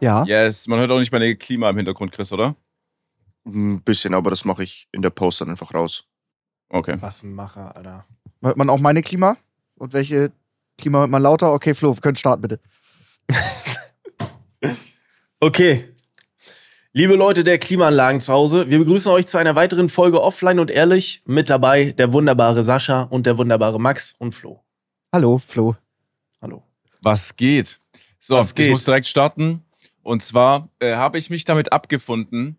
Ja. Yes, man hört auch nicht meine Klima im Hintergrund, Chris, oder? Ein bisschen, aber das mache ich in der Post dann einfach raus. Okay. Was ein Macher, Alter. Hört man auch meine Klima? Und welche Klima hört man lauter? Okay, Flo, wir können starten, bitte. Okay. Liebe Leute der Klimaanlagen zu Hause, wir begrüßen euch zu einer weiteren Folge Offline und Ehrlich. Mit dabei der wunderbare Sascha und der wunderbare Max und Flo. Hallo, Flo. Hallo. Was geht? So, Was geht? ich muss direkt starten. Und zwar äh, habe ich mich damit abgefunden,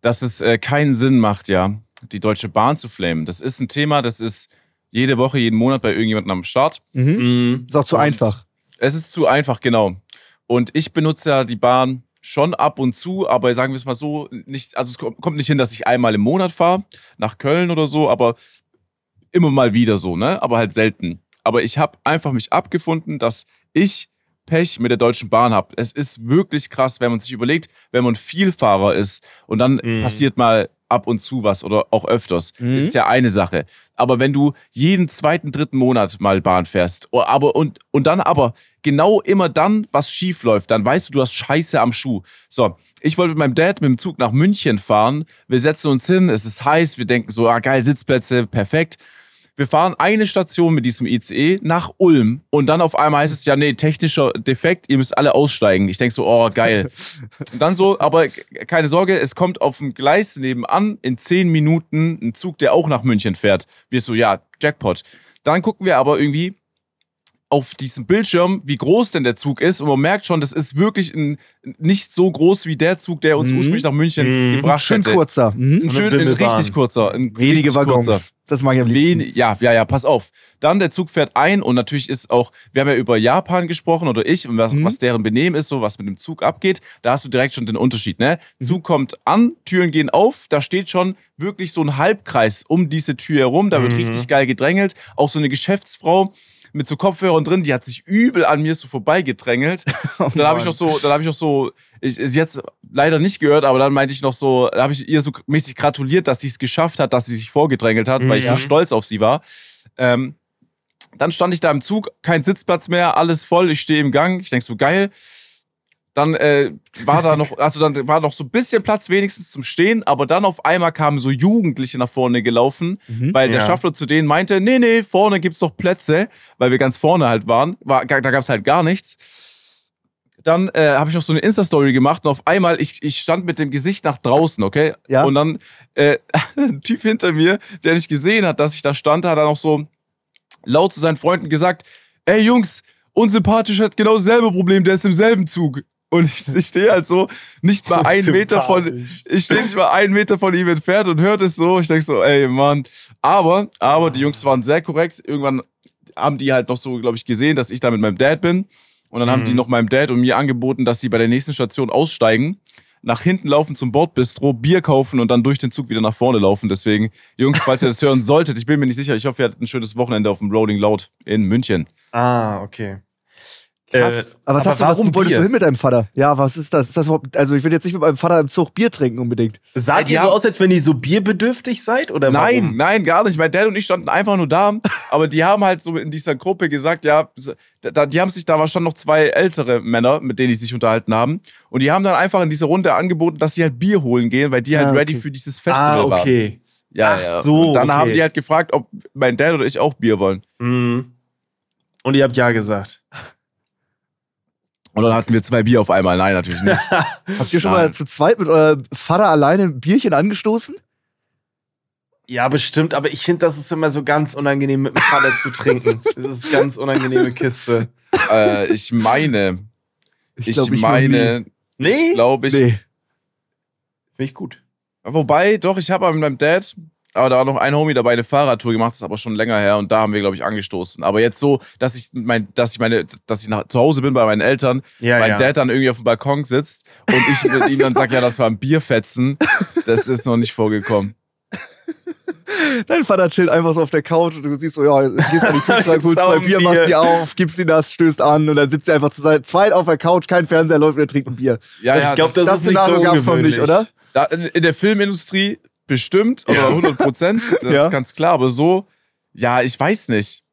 dass es äh, keinen Sinn macht, ja, die Deutsche Bahn zu flamen. Das ist ein Thema, das ist jede Woche, jeden Monat bei irgendjemandem am Start. Mhm. Mhm. Ist auch zu Und einfach. Es ist zu einfach, genau. Und ich benutze ja die Bahn schon ab und zu, aber sagen wir es mal so, nicht, also es kommt kommt nicht hin, dass ich einmal im Monat fahre, nach Köln oder so, aber immer mal wieder so, ne? Aber halt selten. Aber ich habe einfach mich abgefunden, dass ich Pech mit der Deutschen Bahn habe. Es ist wirklich krass, wenn man sich überlegt, wenn man Vielfahrer ist und dann Mhm. passiert mal ab und zu was oder auch öfters. Mhm. Das ist ja eine Sache. Aber wenn du jeden zweiten, dritten Monat mal Bahn fährst, aber und, und dann aber genau immer dann, was schief läuft, dann weißt du, du hast Scheiße am Schuh. So, ich wollte mit meinem Dad mit dem Zug nach München fahren. Wir setzen uns hin, es ist heiß, wir denken so, ah geil, Sitzplätze, perfekt. Wir fahren eine Station mit diesem ICE nach Ulm und dann auf einmal heißt es ja, nee, technischer Defekt, ihr müsst alle aussteigen. Ich denke so, oh, geil. Und dann so, aber keine Sorge, es kommt auf dem Gleis nebenan in zehn Minuten ein Zug, der auch nach München fährt. Wir so, ja, Jackpot. Dann gucken wir aber irgendwie auf diesem Bildschirm, wie groß denn der Zug ist und man merkt schon, das ist wirklich ein, nicht so groß wie der Zug, der uns Mhm. ursprünglich nach München Mhm. gebracht Schön hätte. kurzer. Mhm. Ein schön, ein richtig kurzer. Ein Wenige Waggons. kurzer. Das mag ich am liebsten. Wen, ja, ja, ja, pass auf. Dann der Zug fährt ein und natürlich ist auch, wir haben ja über Japan gesprochen oder ich und was, Mhm. was deren Benehmen ist, so was mit dem Zug abgeht. Da hast du direkt schon den Unterschied, ne? Mhm. Zug kommt an, Türen gehen auf, da steht schon wirklich so ein Halbkreis um diese Tür herum, da wird Mhm. richtig geil gedrängelt. Auch so eine Geschäftsfrau mit so Kopfhörern drin, die hat sich übel an mir so vorbeigedrängelt. Und dann habe ich noch so, dann habe ich noch so, ich, sie jetzt leider nicht gehört, aber dann meinte ich noch so, da habe ich ihr so mäßig gratuliert, dass sie es geschafft hat, dass sie sich vorgedrängelt hat, weil ich so Ja. stolz auf sie war. Ähm, dann stand ich da im Zug, kein Sitzplatz mehr, alles voll, ich stehe im Gang, ich denk so geil. Dann äh, war da noch, also dann war noch so ein bisschen Platz wenigstens zum Stehen, aber dann auf einmal kamen so Jugendliche nach vorne gelaufen, Mhm. weil der Ja. Schaffner zu denen meinte, nee, nee, vorne gibt's doch Plätze, weil wir ganz vorne halt waren, war, da gab's halt gar nichts. Dann äh, habe ich noch so eine Insta-Story gemacht und auf einmal, ich, ich stand mit dem Gesicht nach draußen, okay? Ja. Und dann äh, ein Typ hinter mir, der nicht gesehen hat, dass ich da stand, hat dann auch so laut zu seinen Freunden gesagt, ey Jungs, unsympathisch hat genau dasselbe Problem, der ist im selben Zug. Und ich, ich stehe halt so nicht mal einen Meter von, ich stehe nicht mal einen Meter von ihm entfernt und hört es so. Ich denke so, ey Mann. Aber, aber die Jungs waren sehr korrekt. Irgendwann haben die halt noch so, glaube ich, gesehen, dass ich da mit meinem Dad bin. Und dann haben Mhm. die noch meinem Dad und mir angeboten, dass sie bei der nächsten Station aussteigen, nach hinten laufen zum Bordbistro, Bier kaufen und dann durch den Zug wieder nach vorne laufen. Deswegen, Jungs, falls ihr das hören solltet, ich bin mir nicht sicher. Ich hoffe, ihr hattet ein schönes Wochenende auf dem Rolling Loud in München. Ah, okay. Krass. Äh, aber was hast du, was warum wolltest Bier? du hin mit deinem Vater? Ja, was ist das? Ist das überhaupt, also ich will jetzt nicht mit meinem Vater im Zug Bier trinken unbedingt. Die ihr so haben- aus, als wenn ihr so bierbedürftig seid? Oder Nein, warum? nein, gar nicht. Mein Dad und ich standen einfach nur da, aber die haben halt so in dieser Gruppe gesagt, ja, so- da, die haben sich, da war schon noch zwei ältere Männer, mit denen die sich unterhalten haben. Und die haben dann einfach in dieser Runde angeboten, dass sie halt Bier holen gehen, weil die halt Ah, ready okay. für dieses Festival Ah, waren. okay. Ja, Ach ja. so, Und dann okay. haben die halt gefragt, ob mein Dad oder ich auch Bier wollen. Mhm. Und ihr habt ja gesagt. Und dann hatten wir zwei Bier auf einmal. Nein, natürlich nicht. Habt ihr schon Nein. mal zu zweit mit eurem Vater alleine ein Bierchen angestoßen? Ja, bestimmt, aber ich finde, das ist immer so ganz unangenehm mit dem Vater zu trinken. Das ist eine ganz unangenehme Kiste. äh, ich meine, ich, glaub, noch meine, Nee? ich glaube, ich, nee. Finde ich gut. Wobei, doch, ich habe mit meinem Dad, aber da war noch ein Homie dabei, eine Fahrradtour gemacht, das ist aber schon länger her und da haben wir, glaube ich, angestoßen. Aber jetzt so, dass ich mein, dass ich meine, dass ich nach, zu Hause bin bei meinen Eltern, Ja, mein ja. Dad dann irgendwie auf dem Balkon sitzt und ich mit ihm dann sage, ja, das war ein Bierfetzen, das ist noch nicht vorgekommen. Dein Vater chillt einfach so auf der Couch und du siehst so, ja, gehst an den Kühlschrank, holst zwei Bier, machst die auf, gibst ihm das, stößt an und dann sitzt er einfach zu zweit auf der Couch, kein Fernseher läuft und er trinkt ein Bier. Ja, Ich ja, glaub, das, das ist nicht Szenario so gab's noch nicht, oder? da, in, in der Filmindustrie bestimmt oder 100 Prozent, das Ja. ist ganz klar. Aber so, ja, ich weiß nicht.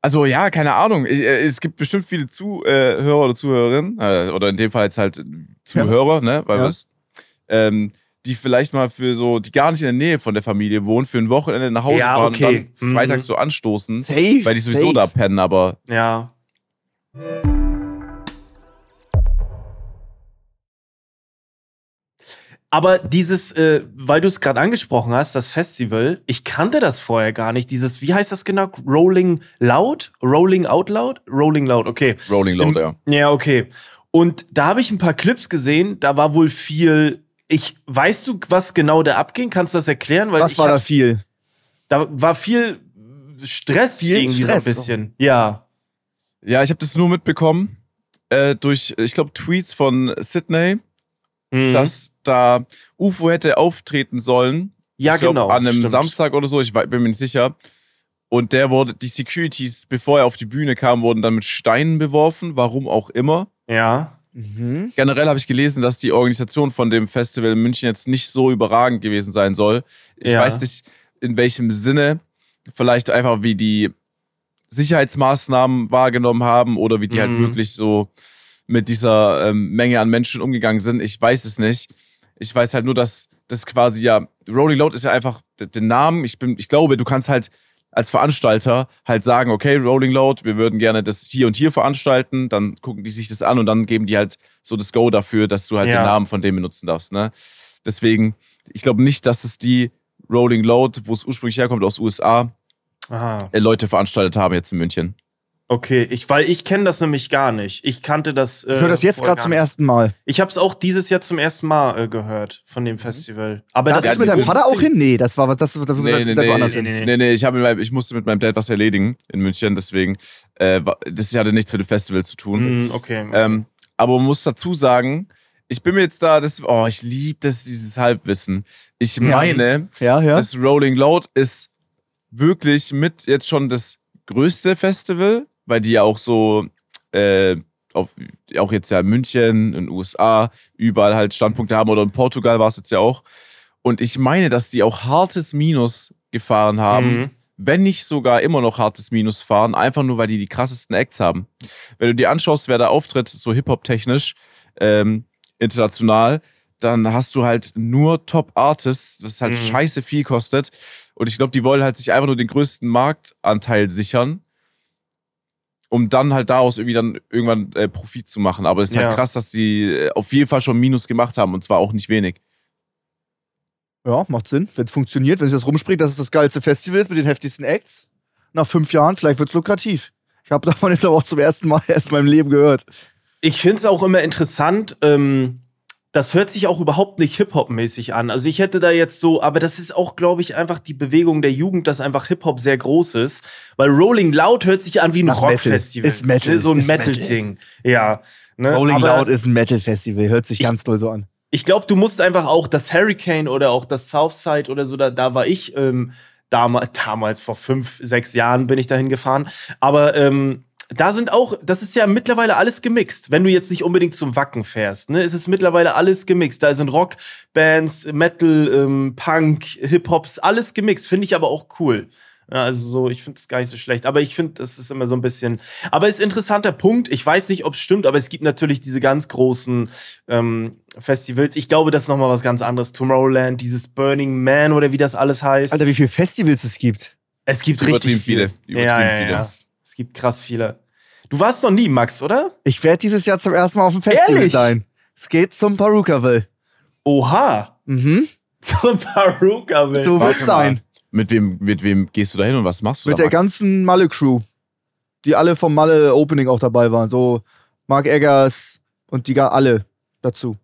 Also ja, keine Ahnung. Ich, äh, es gibt bestimmt viele Zuhörer oder Zuhörerinnen, äh, oder in dem Fall jetzt halt Zuhörer, ne? Weil Ja. was, ähm, die vielleicht mal für so, die gar nicht in der Nähe von der Familie wohnen, für ein Wochenende nach Hause Ja, fahren okay. und dann Mhm. freitags so anstoßen, Safe. weil die sowieso safe. da pennen, aber Ja. Aber dieses, äh, weil du es gerade angesprochen hast, das Festival, ich kannte das vorher gar nicht. Dieses, wie heißt das genau? Rolling Loud? Rolling Out Loud? Rolling Loud, okay. Rolling Load, Im- ja. Ja, okay. Und da habe ich ein paar Clips gesehen, da war wohl viel. Ich, weißt du, was genau da abging? Kannst du das erklären? Weil Was ich war da viel? Da war viel Stress Viel irgendwie Stress. so ein bisschen. Ja. Ja, ich habe das nur mitbekommen äh, durch, ich glaube, Tweets von Sydney, Mhm. dass da UFO hätte auftreten sollen. ja, ich glaub, genau. An einem stimmt. Samstag oder so, ich bin mir nicht sicher. Und der wurde, die Securities, bevor er auf die Bühne kam, wurden dann mit Steinen beworfen, warum auch immer. Ja. Mhm. Generell habe ich gelesen, dass die Organisation von dem Festival in München jetzt nicht so überragend gewesen sein soll. Ich Ja. weiß nicht, in welchem Sinne. Vielleicht einfach, wie die Sicherheitsmaßnahmen wahrgenommen haben oder wie die halt Mhm. wirklich so mit dieser ähm, Menge an Menschen umgegangen sind. Ich weiß es nicht. Ich weiß halt nur, dass das quasi ja, Rolling Loud ist ja einfach den Namen. Ich bin, ich glaube, du kannst halt als Veranstalter halt sagen, okay, Rolling Loud, wir würden gerne das hier und hier veranstalten, dann gucken die sich das an und dann geben die halt so das Go dafür, dass du halt Ja. den Namen von dem benutzen darfst, ne? Deswegen, ich glaube nicht, dass es die Rolling Loud, wo es ursprünglich herkommt, aus USA, Aha. äh, Leute veranstaltet haben jetzt in München. Okay, ich, weil ich kenne das nämlich gar nicht. Ich kannte das. Äh, Ich höre das jetzt gerade zum ersten Mal. Ich habe es auch dieses Jahr zum ersten Mal äh, gehört von dem Festival. Aber Da das ist mit deinem Vater auch hin? Nee, das war was, das, das, das, Nee, nee, das nee, war anders nee, nee, Nee, nee, ich, hab, ich musste mit meinem Dad was erledigen in München, deswegen, äh, das hatte nichts mit dem Festival zu tun. Mhm, okay. Ähm, aber man muss dazu sagen, ich bin mir jetzt da, das, oh, ich liebe das, dieses Halbwissen. Ich Ja. meine, Ja, ja. das Rolling Loud ist wirklich mit jetzt schon das größte Festival, weil die ja auch so, äh, auf, auch jetzt ja in München, in den USA, überall halt Standpunkte haben oder in Portugal war es jetzt ja auch. Und ich meine, dass die auch hartes Minus gefahren haben, Mhm. wenn nicht sogar immer noch hartes Minus fahren, einfach nur, weil die die krassesten Acts haben. Wenn du dir anschaust, wer da auftritt, so Hip-Hop-technisch, ähm, international, dann hast du halt nur Top-Artists, was halt Mhm. scheiße viel kostet. Und ich glaube, die wollen halt sich einfach nur den größten Marktanteil sichern, um dann halt daraus irgendwie dann irgendwann äh, Profit zu machen. Aber es ist Ja. halt krass, dass die äh, auf jeden Fall schon Minus gemacht haben und zwar auch nicht wenig. Ja, macht Sinn. Wenn es funktioniert, wenn sich das rumspricht, dass es das geilste Festival ist mit den heftigsten Acts. Nach fünf Jahren, vielleicht wird es lukrativ. Ich habe davon jetzt aber auch zum ersten Mal erst in meinem Leben gehört. Ich finde es auch immer interessant. Ähm, das hört sich auch überhaupt nicht Hip-Hop-mäßig an. Also ich hätte da jetzt so, aber das ist auch, glaube ich, einfach die Bewegung der Jugend, dass einfach Hip-Hop sehr groß ist. Weil Rolling Loud hört sich an wie ein. Rock-Festival. Ist Metal. So ein Ist Metal. Metal-Ding. Ja. Ne? Rolling aber Loud ist ein Metal-Festival, hört sich Ich- ganz doll so an. Ich glaube, du musst einfach auch das Hurricane oder auch das Southside oder so, da, da war ich ähm, damals, damals vor fünf, sechs Jahren bin ich dahin gefahren. Aber ähm, da sind auch, das ist ja mittlerweile alles gemixt. Wenn du jetzt nicht unbedingt zum Wacken fährst, ne, ist es mittlerweile alles gemixt. Da sind Rockbands, Metal, ähm, Punk, Hip-Hops, alles gemixt. Finde ich aber auch cool. Ja, also so, ich finde es gar nicht so schlecht. Aber ich finde, das ist immer so ein bisschen. Aber ist ein interessanter Punkt. Ich weiß nicht, ob es stimmt, aber es gibt natürlich diese ganz großen ähm, Festivals. Ich glaube, das ist nochmal was ganz anderes. Tomorrowland, dieses Burning Man oder wie das alles heißt. Alter, wie viele Festivals es gibt. es gibt Übertrieben richtig viele. viele. Übertrieben ja, ja, viele. Ja. Es gibt krass viele. Du warst noch nie, Max, oder? Ich werde dieses Jahr zum ersten Mal auf dem Festival Ehrlich? sein. Es geht zum Perukaville. Oha. Mhm. Zum Paruka will. So wird's sein. Mit wem, mit wem gehst du da hin und was machst du Mit da, der Max? ganzen Malle-Crew. Die alle vom Malle-Opening auch dabei waren. So Mark Eggers und die gar alle dazu.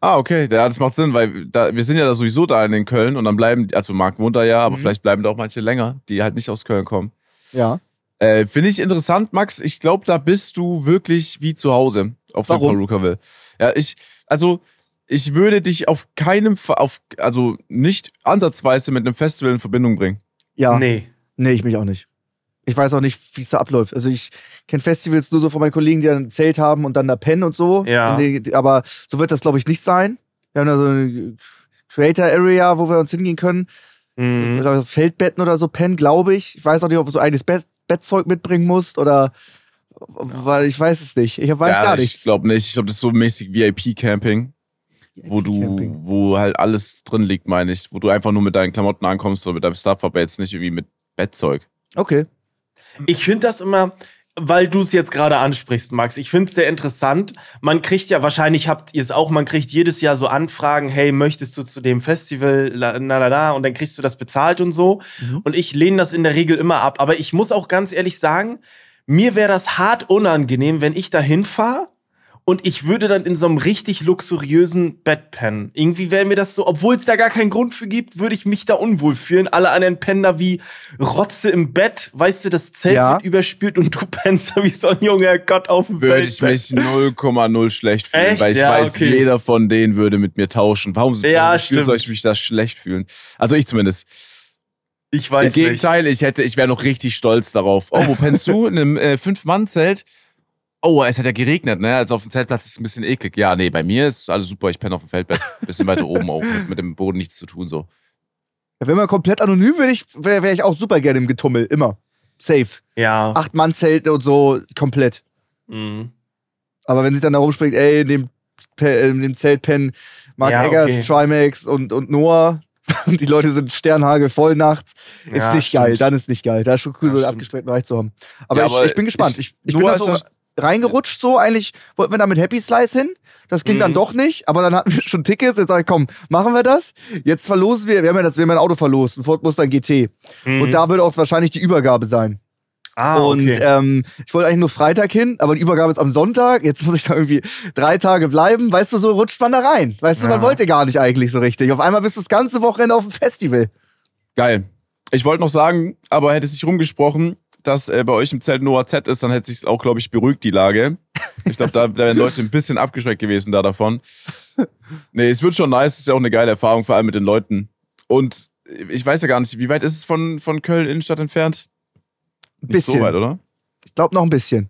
Ah, okay, ja, das macht Sinn, weil da, wir sind ja da sowieso da in Köln und dann bleiben, also Marc wohnt da ja, aber Mhm. vielleicht bleiben da auch manche länger, die halt nicht aus Köln kommen. Ja. Äh, Finde ich interessant, Max. Ich glaube, da bist du wirklich wie zu Hause auf Warum? der Perukaville. Ja, ich, also, ich würde dich auf keinem Fall, auf, also nicht ansatzweise mit einem Festival in Verbindung bringen. Ja. Nee. Nee. ich mich auch nicht. Ich weiß auch nicht, wie es da abläuft. Also ich kenne Festivals nur so von meinen Kollegen, die dann ein Zelt haben und dann da pennen und so. Ja. Und die, aber so wird das, glaube ich, nicht sein. Wir haben da so eine Creator Area, wo wir uns hingehen können. Mhm. Oder Feldbetten oder so pennen, glaube ich. Ich weiß auch nicht, ob du so eigenes Bett, Bettzeug mitbringen musst oder weil ich weiß es nicht. Ich weiß ja, gar Ich nichts. glaube nicht. Ich glaube, das ist so mäßig VIP-Camping, wo du, Camping. wo halt alles drin liegt, meine ich. Wo du einfach nur mit deinen Klamotten ankommst oder mit deinem Stuff, aber jetzt nicht irgendwie mit Bettzeug. Okay. Ich finde das immer, weil du es jetzt gerade ansprichst, Max. Ich finde es sehr interessant. Man kriegt ja, wahrscheinlich habt ihr es auch, man kriegt jedes Jahr so Anfragen, hey, möchtest du zu dem Festival, la, na, na, na, und dann kriegst du das bezahlt und so. Und ich lehne das in der Regel immer ab. Aber ich muss auch ganz ehrlich sagen, mir wäre das hart unangenehm, wenn ich da hinfahre und ich würde dann in so einem richtig luxuriösen Bett pennen. Irgendwie wäre mir das so, obwohl es da gar keinen Grund für gibt, würde ich mich da unwohl fühlen. Alle anderen pennen da wie Rotze im Bett. Weißt du, das Zelt Ja. wird überspült und du pennst da wie so ein junger Gott auf dem Würde ich mich 0,0 schlecht fühlen, Echt? weil ich Ja, weiß, okay. jeder von denen würde mit mir tauschen. Warum, Ja, warum stimmt. soll ich mich da schlecht fühlen? Also ich zumindest. Ich Im weiß nicht. Gegenteil, ich hätte, ich wäre noch richtig stolz darauf. Oh, wo pennst du? In einem äh, Fünf-Mann-Zelt? Oh, es hat ja geregnet, ne? Also auf dem Zeltplatz ist es ein bisschen eklig. Ja, nee, bei mir ist alles super. Ich penne auf dem Feldbett. Bisschen weiter oben auch. Mit, mit dem Boden nichts zu tun, so. Wenn man komplett anonym wäre, ich, wäre wär ich auch super gerne im Getummel. Immer. Safe. Ja. Acht Mann Zelte und so, komplett. Mhm. Aber wenn sich dann da rumspringt, ey, in dem, äh, in dem Zelt pennen Mark Ja, Eggers, okay. Trimax und, und Noah und die Leute sind Sternhagel voll nachts, ist Ja, nicht geil. stimmt. Dann ist nicht geil. Da ist schon cool, Ja, so einen stimmt. abgesperrten Bereich zu haben. Aber, Ja, ich, aber ich bin gespannt. ich- Ich, ich bin da ist so reingerutscht, so eigentlich wollten wir da mit Happy Slice hin. Das ging dann Mhm. doch nicht, aber dann hatten wir schon Tickets. Jetzt sag ich, komm, machen wir das. Jetzt verlosen wir, wir haben ja das, wir haben ja ein Auto verlost, ein Ford Mustang GT. Mhm. Und da wird auch wahrscheinlich die Übergabe sein. ah, Und okay. ähm, ich wollte eigentlich nur Freitag hin, aber die Übergabe ist am Sonntag. Jetzt muss ich da irgendwie drei Tage bleiben. Weißt du, so rutscht man da rein. Weißt du, man wollte gar nicht eigentlich so richtig. Auf einmal bist du das ganze Wochenende auf dem Festival. Geil. Ich wollte noch sagen, aber hätte sich rumgesprochen, dass äh, bei euch im Zelt Noah Z ist, dann hätte sich auch, glaube ich, beruhigt, die Lage. Ich glaube, da, da wären Leute ein bisschen abgeschreckt gewesen da davon. Nee, es wird schon nice, es ist ja auch eine geile Erfahrung, vor allem mit den Leuten. Und ich weiß ja gar nicht, wie weit ist es von, von Köln Innenstadt entfernt? Ein Nicht so bisschen. weit, oder? Ich glaube noch ein bisschen.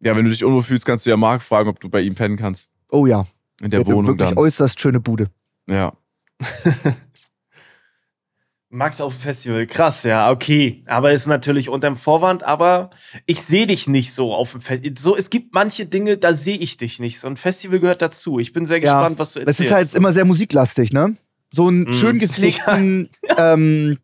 Ja, wenn du dich unwohl fühlst, kannst du ja Marc fragen, ob du bei ihm pennen kannst. Oh ja. In der Der Wohnung wirklich dann. äußerst schöne Bude. Ja. Max auf dem Festival, krass, ja, okay. Aber ist natürlich unterm Vorwand, aber ich sehe dich nicht so auf dem Festival. So, es gibt manche Dinge, da sehe ich dich nicht. So ein Festival gehört dazu. Ich bin sehr Ja, gespannt, was du Das erzählst. ist halt immer sehr musiklastig, ne? So einen Mhm. schön gepflegten, ähm,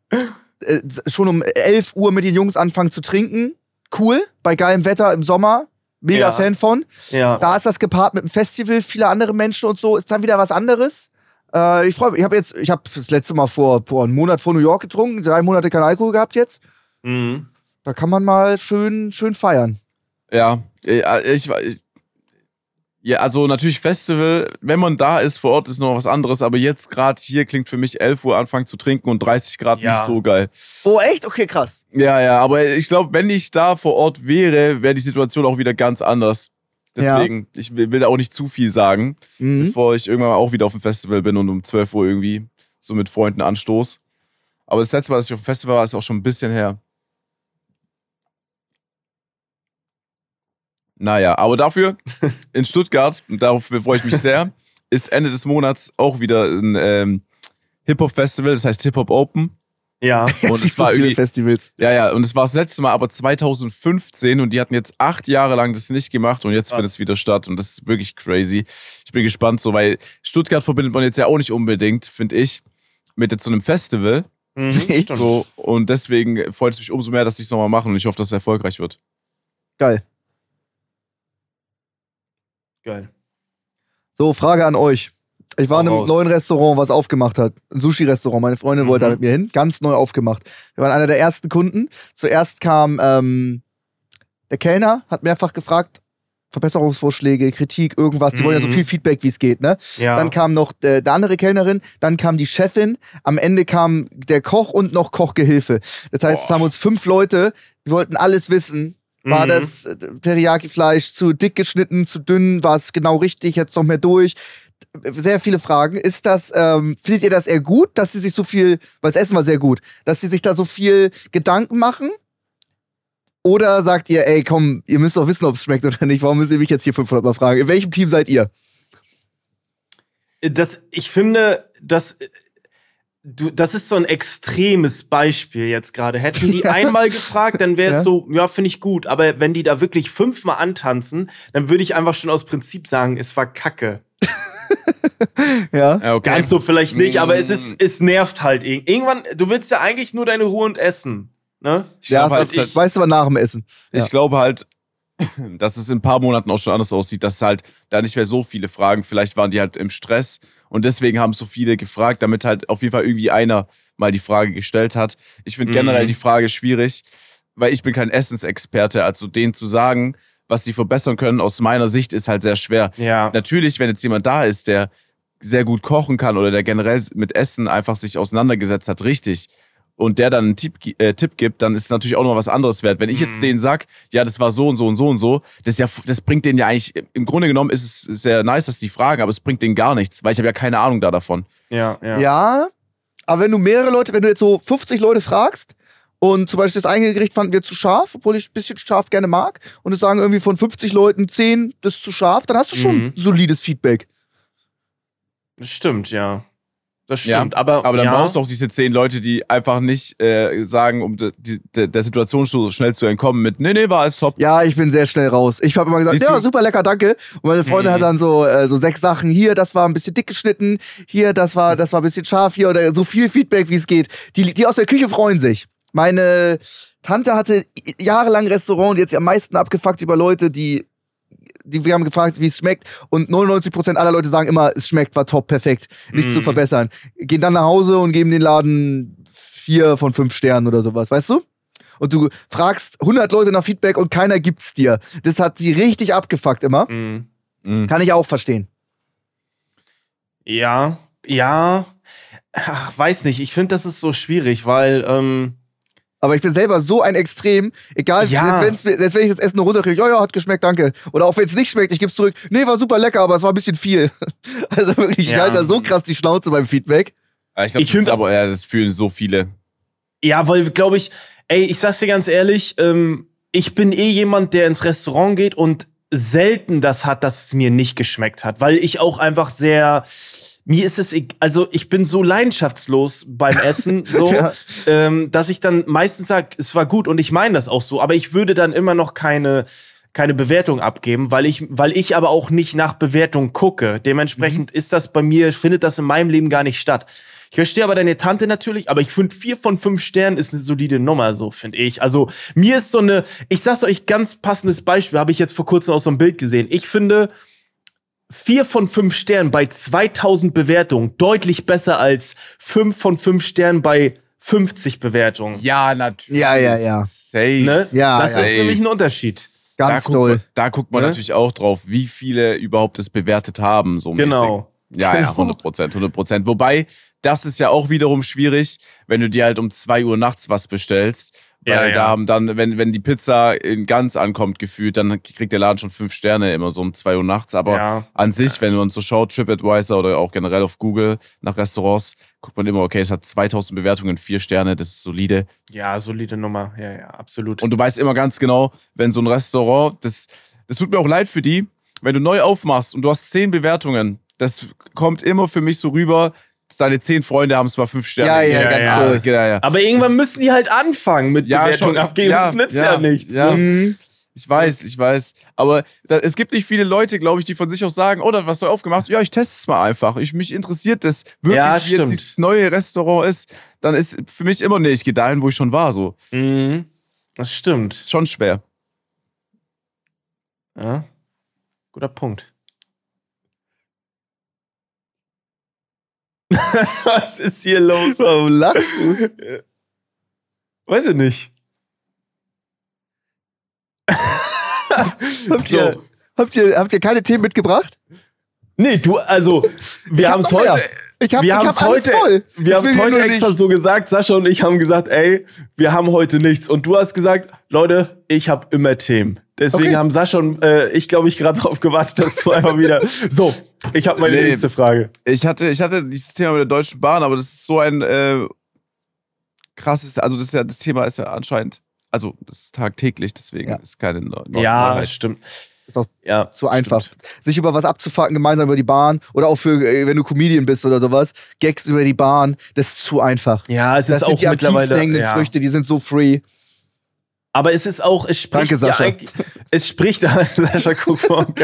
äh, schon um 11 Uhr mit den Jungs anfangen zu trinken. Cool, bei geilem Wetter im Sommer. Mega Ja. Fan von. ja. Da ist das gepaart mit einem Festival, viele andere Menschen und so, ist dann wieder was anderes. Äh, ich freue mich. Ich habe jetzt, ich habe das letzte Mal vor, vor einem Monat vor New York getrunken, drei Monate kein Alkohol gehabt jetzt. Mhm. Da kann man mal schön, schön feiern. Ja, äh, ich, ich ja, also natürlich Festival, wenn man da ist vor Ort, ist noch was anderes, aber jetzt gerade hier klingt für mich 11 Uhr anfangen zu trinken und 30 Grad Ja. nicht so geil. Oh, echt? Okay, krass. Ja, ja, aber ich glaube, wenn ich da vor Ort wäre, wäre die Situation auch wieder ganz anders. Ja. Deswegen, ich will, da auch nicht zu viel sagen, Mhm. bevor ich irgendwann auch wieder auf dem Festival bin und um 12 Uhr irgendwie so mit Freunden anstoß. Aber das letzte Mal, dass ich auf dem Festival war, ist auch schon ein bisschen her. Naja, aber dafür in Stuttgart, und darauf freue ich mich sehr, ist Ende des Monats auch wieder ein ähm, Hip-Hop-Festival, das heißt Hip-Hop Open. Ja. Und es war so viele irgendwie, Festivals. ja, ja, und es war das letzte Mal aber 2015 und die hatten jetzt acht Jahre lang das nicht gemacht und jetzt Krass. findet es wieder statt und das ist wirklich crazy. Ich bin gespannt, so, weil Stuttgart verbindet man jetzt ja auch nicht unbedingt, finde ich, mit jetzt so einem Festival. Mhm. So, und deswegen freut es mich umso mehr, dass sie es nochmal machen und ich hoffe, dass es erfolgreich wird. Geil. Geil. So, Frage an euch. Ich war in einem raus. neuen Restaurant, was aufgemacht hat. Ein Sushi-Restaurant. Meine Freundin wollte da Mhm. mit mir hin. Ganz neu aufgemacht. Wir waren einer der ersten Kunden. Zuerst kam ähm, der Kellner, hat mehrfach gefragt, Verbesserungsvorschläge, Kritik, irgendwas. Die wollen ja so Mhm. viel Feedback, wie es geht, ne? Ja. Dann kam noch äh, der andere Kellnerin, dann kam die Chefin, am Ende kam der Koch und noch Kochgehilfe. Das heißt, es Boah. haben uns fünf Leute, die wollten alles wissen. War Mhm. das Teriyaki-Fleisch zu dick geschnitten, zu dünn? War es genau richtig? Jetzt noch mehr durch? Sehr viele Fragen. Ist das, ähm, findet ihr das eher gut, dass sie sich so viel, weil das Essen war sehr gut, dass sie sich da so viel Gedanken machen? Oder sagt ihr, ey, komm, ihr müsst doch wissen, ob es schmeckt oder nicht. Warum müsst ihr mich jetzt hier 500 Mal fragen? In welchem Team seid ihr? das, ich finde, dass du, das ist so ein extremes Beispiel jetzt gerade. Hätten die einmal gefragt, dann wäre es Ja. so, ja, finde ich gut. Aber wenn die da wirklich fünfmal antanzen, dann würde ich einfach schon aus Prinzip sagen, es war Kacke. Ja. Ja, okay. Ganz so vielleicht nicht, aber es Mm. ist, es nervt halt. irg- Irgendwann, du willst ja eigentlich nur deine Ruhe und essen. Ne? Ich Ja, das, halt, das weißt du aber nach dem Essen. ich Ja. glaube halt, dass es in ein paar Monaten auch schon anders aussieht, dass halt da nicht mehr so viele Fragen, vielleicht waren die halt im Stress und deswegen haben so viele gefragt, damit halt auf jeden Fall irgendwie einer mal die Frage gestellt hat. Ich finde Mhm. generell die Frage schwierig, weil ich bin kein Essensexperte, also denen zu sagen, was sie verbessern können, aus meiner Sicht ist halt sehr schwer. Ja. Natürlich, wenn jetzt jemand da ist, der sehr gut kochen kann oder der generell mit Essen einfach sich auseinandergesetzt hat, richtig, und der dann einen Tipp, äh, Tipp gibt, dann ist es natürlich auch noch was anderes wert. Wenn ich jetzt Mhm. denen sag, ja, das war so und so und so und so, das, ja, das bringt denen ja eigentlich, im Grunde genommen ist es sehr nice, dass die fragen, aber es bringt denen gar nichts, weil ich habe ja keine Ahnung da davon. Ja, ja. Ja. aber wenn du mehrere Leute, wenn du jetzt so 50 Leute fragst und zum Beispiel das eigene Gericht fanden wir zu scharf, obwohl ich ein bisschen scharf gerne mag, und es sagen irgendwie von 50 Leuten 10, das ist zu scharf, dann hast du schon Mhm. solides Feedback. Das stimmt, ja. Das Ja, stimmt. aber, Aber dann ja. brauchst du auch diese zehn Leute, die einfach nicht äh, sagen, um de, de, der Situation so schnell zu entkommen mit, nee, nee, war alles top. Ja, ich bin sehr schnell raus. Ich habe immer gesagt, Siehst ja, du? super lecker, danke. Und meine Freundin Mhm. hat dann so, äh, so sechs Sachen. Hier, das war ein bisschen dick geschnitten. Hier, das war, das war ein bisschen scharf. Hier, oder so viel Feedback, wie es geht. Die, die aus der Küche freuen sich. Meine Tante hatte jahrelang Restaurant, die hat sich am meisten abgefuckt über Leute, die, die wir haben gefragt, wie es schmeckt. Und 99% aller Leute sagen immer, es schmeckt, war top, perfekt. Nichts Mhm. zu verbessern. Gehen dann nach Hause und geben den Laden vier von fünf Sternen oder sowas, weißt du? Und du fragst 100 Leute nach Feedback und keiner gibt's dir. Das hat sie richtig abgefuckt immer. Mhm. Mhm. Kann ich auch verstehen. Ja, ja. Ach, weiß nicht. Ich finde, das ist so schwierig, weil, ähm, Aber ich bin selber so ein Extrem, egal, Ja. selbst, selbst wenn ich das Essen runterkriege, ja, ja, hat geschmeckt, danke. Oder auch wenn es nicht schmeckt, ich geb's zurück, nee, war super lecker, aber es war ein bisschen viel. Also wirklich, ich Ja. halte da so krass die Schnauze beim Feedback. Ich glaube, Ich das ist aber, ja, das fühlen so viele. ja, weil, glaube ich, ey, ich sag's dir ganz ehrlich, ähm, ich bin eh jemand, der ins Restaurant geht und selten das hat, dass es mir nicht geschmeckt hat, weil ich auch einfach sehr, mir ist es, also ich bin so leidenschaftslos beim Essen, so, Ja. ähm, dass ich dann meistens sage, es war gut und ich meine das auch so, aber ich würde dann immer noch keine keine Bewertung abgeben, weil ich weil ich aber auch nicht nach Bewertung gucke. Dementsprechend ist das bei mir findet das in meinem Leben gar nicht statt. Ich verstehe aber deine Tante natürlich, aber ich finde vier von fünf Sternen ist eine solide Nummer, so finde ich. Also mir ist so eine, ich sag's euch ganz passendes Beispiel, habe ich jetzt vor kurzem aus so einem Bild gesehen. Ich finde vier von fünf Sternen bei 2000 Bewertungen deutlich besser als fünf von fünf Sternen bei 50 Bewertungen. Ja, natürlich. Ja, ja, ja. Safe. Ne? Ja, das ja. ist nämlich ein Unterschied. Ganz da toll. Guckt man, da guckt man Ne? natürlich auch drauf, wie viele überhaupt das bewertet haben. So Genau. Mäßig. Ja, ja, Genau. 100 Prozent, 100 Prozent. Wobei, das ist ja auch wiederum schwierig, wenn du dir halt um 2 Uhr nachts was bestellst. Weil Ja, ja. da haben dann, wenn, wenn die Pizza in ganz ankommt, gefühlt, dann kriegt der Laden schon fünf Sterne immer so um 2 Uhr nachts. Aber Ja. an sich, wenn man so schaut, TripAdvisor oder auch generell auf Google nach Restaurants, guckt man immer, okay, es hat 2000 Bewertungen, vier Sterne, das ist solide. Ja, solide Nummer. Ja, ja, absolut. Und du weißt immer ganz genau, wenn so ein Restaurant, das, das tut mir auch leid für die, wenn du neu aufmachst und du hast zehn Bewertungen, das kommt immer für mich so rüber, deine zehn Freunde haben es mal fünf Sterne. Ja, ja, gegeben. ganz ja, toll. ja, ja. aber irgendwann Das- müssen die halt anfangen mit Ja, Bewertung schon. abgeben. Ja, das nützt ja, ja, nichts. ja. Mhm. Ich weiß, ich weiß. Aber da, es gibt nicht viele Leute, glaube ich, die von sich aus sagen, oder was neu aufgemacht? Ja, ich teste es mal einfach. Ich, mich interessiert das wirklich, Ja, wie jetzt dieses neue Restaurant ist. Dann ist für mich immer, nee, ich gehe dahin, wo ich schon war. So. Mhm. Das stimmt. Ist schon schwer. Ja. Guter Punkt. Was ist hier los? Warum lachst du? Weiß ich nicht. Habt, ihr, habt, ihr, habt ihr keine Themen mitgebracht? Nee, du, also, wir hab haben es mehr. heute. Ich hab, wir haben hab es heute, voll. wir haben es heute extra nicht- so gesagt. Sascha und ich haben gesagt, ey, wir haben heute nichts. Und du hast gesagt, Leute, ich habe immer Themen. Deswegen Okay. haben Sascha und äh, ich, glaube ich, gerade darauf gewartet, dass du einfach wieder. So, ich habe meine Nee. nächste Frage. Ich hatte, ich hatte dieses Thema mit der Deutschen Bahn, aber das ist so ein äh, krasses, also das, ist ja, das Thema ist ja anscheinend, also das ist tagtäglich, deswegen Ja. ist keine Neu Ja, Neuheit. stimmt. Ist auch Ja, zu einfach. stimmt. Sich über was abzufacken, gemeinsam über die Bahn oder auch für, äh, wenn du Comedian bist oder sowas, Gags über die Bahn, das ist zu einfach. Ja, es Das ist sind auch die mittlerweile. hängenden Ja. Früchte, die sind so free. Aber es ist auch, es spricht Danke, Sascha. ja es spricht, Sascha, guck.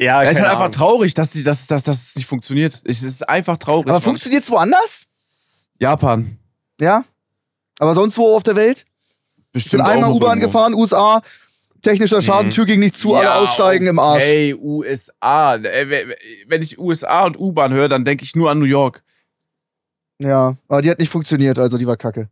Ja, Ja, ist halt einfach traurig, dass, die, dass, dass, dass es nicht funktioniert. Es ist einfach traurig. Aber Mann. funktioniert's woanders? Japan. Ja. Aber sonst wo auf der Welt? Ich bin Bestimmt einmal U-Bahn gefahren, USA, technischer Schaden, Mhm. Tür ging nicht zu, alle Ja, aussteigen im Arsch. Hey, USA. Äh, Wenn ich USA und U-Bahn höre, dann denke ich nur an New York. Ja, aber die hat nicht funktioniert, also die war kacke.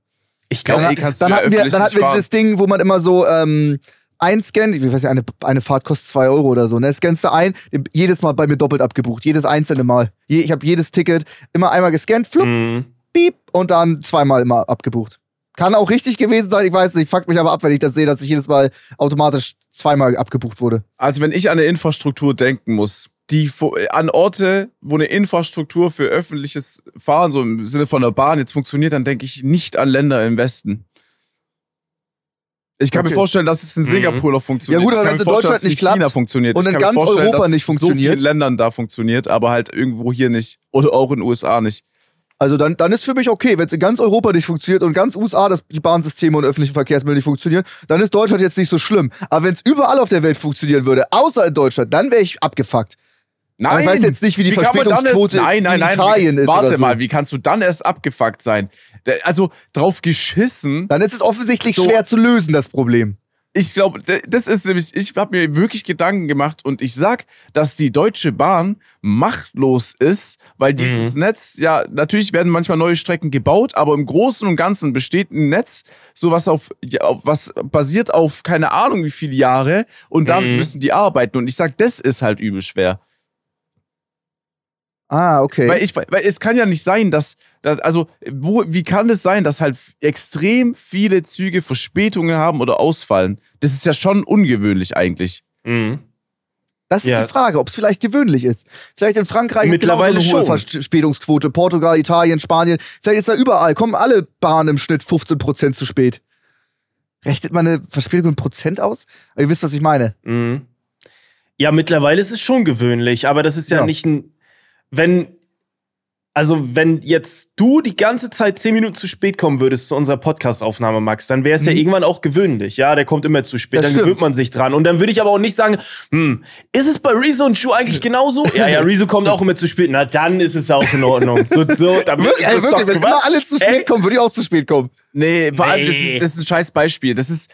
Ich Dann, glaube, Dann du ja hatten wir, dann hatten wir dieses Ding, wo man immer so ähm, einscannt. Ich weiß nicht, eine, eine Fahrt kostet 2 Euro oder so. Ne? Scannst du ein, jedes Mal bei mir doppelt abgebucht. Jedes einzelne Mal. Je, ich habe jedes Ticket immer einmal gescannt, flupp, Mhm. piep, und dann zweimal immer abgebucht. Kann auch richtig gewesen sein, ich weiß nicht. Fuckt mich aber ab, wenn ich das sehe, dass ich jedes Mal automatisch zweimal abgebucht wurde. Also wenn ich an eine Infrastruktur denken muss, die an Orte, wo eine Infrastruktur für öffentliches Fahren, so im Sinne von der Bahn jetzt funktioniert, dann denke ich nicht an Länder im Westen. Ich kann Okay. mir vorstellen, dass es in Mhm. Singapur noch funktioniert. Ja gut, aber wenn's mir in Deutschland es nicht in China klappt funktioniert. und in ganz Europa nicht es in so funktioniert. vielen Ländern da funktioniert, aber halt irgendwo hier nicht. Oder auch in den USA nicht. Also dann, dann ist für mich okay, wenn es in ganz Europa nicht funktioniert und ganz USA das, die Bahnsysteme und öffentlichen Verkehrsmittel nicht funktionieren, dann ist Deutschland jetzt nicht so schlimm. Aber wenn es überall auf der Welt funktionieren würde, außer in Deutschland, dann wäre ich abgefuckt. Aber ich weiß jetzt nicht, wie die dann Verspätungsquote erst, nein, nein, in nein, Italien wie, ist Warte so. mal, wie kannst du dann erst abgefuckt sein? Also drauf geschissen. Dann ist es offensichtlich So- schwer zu lösen, das Problem. Ich glaube, das ist nämlich, ich habe mir wirklich Gedanken gemacht und ich sag, dass die Deutsche Bahn machtlos ist, weil dieses Netz, ja, natürlich werden manchmal neue Strecken gebaut, aber im Großen und Ganzen besteht ein Netz, so was auf, ja, auf was basiert auf keine Ahnung wie viele Jahre und dann Mhm. müssen die arbeiten und ich sag, das ist halt übel schwer. Ah, okay. Weil, ich, weil es kann ja nicht sein, dass, dass also wo, wie kann es sein, dass halt extrem viele Züge Verspätungen haben oder ausfallen? Das ist ja schon ungewöhnlich eigentlich. Mhm. das ist ja. die Frage, ob es vielleicht gewöhnlich ist. Vielleicht in Frankreich Mittlerweile genauso eine hohe. Verspätungsquote, Portugal, Italien, Spanien. Vielleicht ist da überall, kommen alle Bahnen im Schnitt 15% zu spät. Rechnet man eine Verspätung in Prozent aus? Aber ihr wisst, was ich meine. Mhm. Ja, mittlerweile ist es schon gewöhnlich, aber das ist ja, Ja. nicht ein. Wenn. Also, wenn jetzt du die ganze Zeit zehn Minuten zu spät kommen würdest zu unserer Podcast-Aufnahme, Max, dann wäre es ja Mhm. irgendwann auch gewöhnlich. Ja, der kommt immer zu spät, Das dann stimmt. gewöhnt man sich dran. Und dann würde ich aber auch nicht sagen, hm, ist es bei Rezo und Schuh eigentlich genauso? ja, ja, Rezo kommt auch immer zu spät. Na, dann ist es auch in Ordnung. So, so, dann Wirklich, ey, wirklich wenn immer alle zu spät Ey. kommen, würde ich auch zu spät kommen. Nee, vor allem, das Nee. ist, das ist ein scheiß Beispiel. Das ist,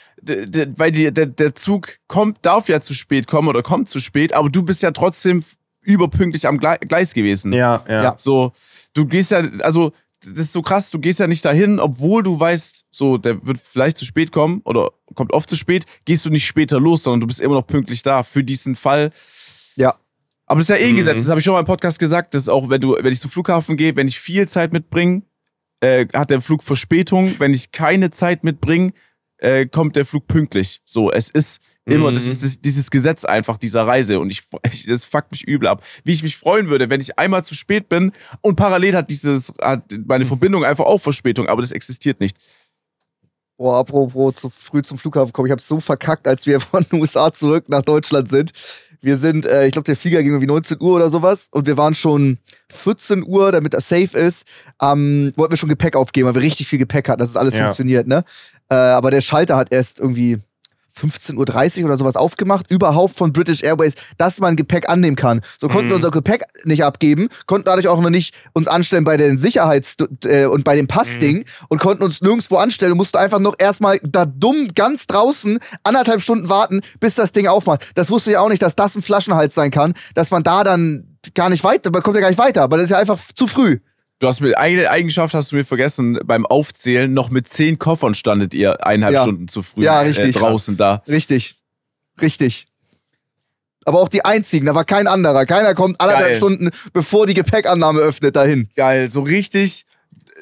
weil die, der, der Zug kommt, darf ja zu spät kommen oder kommt zu spät, aber du bist ja trotzdem überpünktlich am Gle- Gleis gewesen. Ja, ja. Ja. So, du gehst ja, also, das ist so krass, du gehst ja nicht dahin, obwohl du weißt, so, der wird vielleicht zu spät kommen oder kommt oft zu spät, gehst du nicht später los, sondern du bist immer noch pünktlich da für diesen Fall. Ja. Aber das ist ja eh ein Mhm. Gesetz, das habe ich schon mal im Podcast gesagt, das ist auch, wenn du, wenn ich zum Flughafen gehe, wenn ich viel Zeit mitbringe, äh, hat der Flug Verspätung, wenn ich keine Zeit mitbringe, äh, kommt der Flug pünktlich. So, es ist immer, Mhm. das ist das, dieses Gesetz einfach dieser Reise und ich, ich, das fuckt mich übel ab. Wie ich mich freuen würde, wenn ich einmal zu spät bin und parallel hat dieses, hat meine Verbindung einfach auch Verspätung, aber das existiert nicht. Boah, apropos zu früh zum Flughafen kommen, ich habe so verkackt, als wir von den USA zurück nach Deutschland sind. Wir sind, äh, ich glaube, der Flieger ging irgendwie 19 Uhr oder sowas und wir waren schon 14 Uhr, damit das safe ist. Ähm, wollten wir schon Gepäck aufgeben, weil wir richtig viel Gepäck hatten, dass es alles Ja. funktioniert, ne? Äh, aber der Schalter hat erst irgendwie 15.30 Uhr oder sowas aufgemacht, überhaupt von British Airways, dass man Gepäck annehmen kann. So konnten wir Mhm. unser Gepäck nicht abgeben, konnten dadurch auch noch nicht uns anstellen bei den Sicherheits- äh, und bei dem Passding und konnten uns nirgendwo anstellen und mussten einfach noch erstmal da dumm ganz draußen anderthalb Stunden warten, bis das Ding aufmacht. Das wusste ich auch nicht, dass das ein Flaschenhals sein kann, dass man da dann gar nicht weiter, man kommt ja gar nicht weiter, aber das ist ja einfach zu früh. Du hast mir eine Eigenschaft hast du mir vergessen, beim Aufzählen noch mit zehn Koffern standet ihr eineinhalb Ja. Stunden zu früh Ja, äh, richtig. draußen da. Richtig. Richtig. Aber auch die einzigen, da war kein anderer. Keiner kommt anderthalb Geil. Stunden, bevor die Gepäckannahme öffnet, dahin. Geil, so richtig,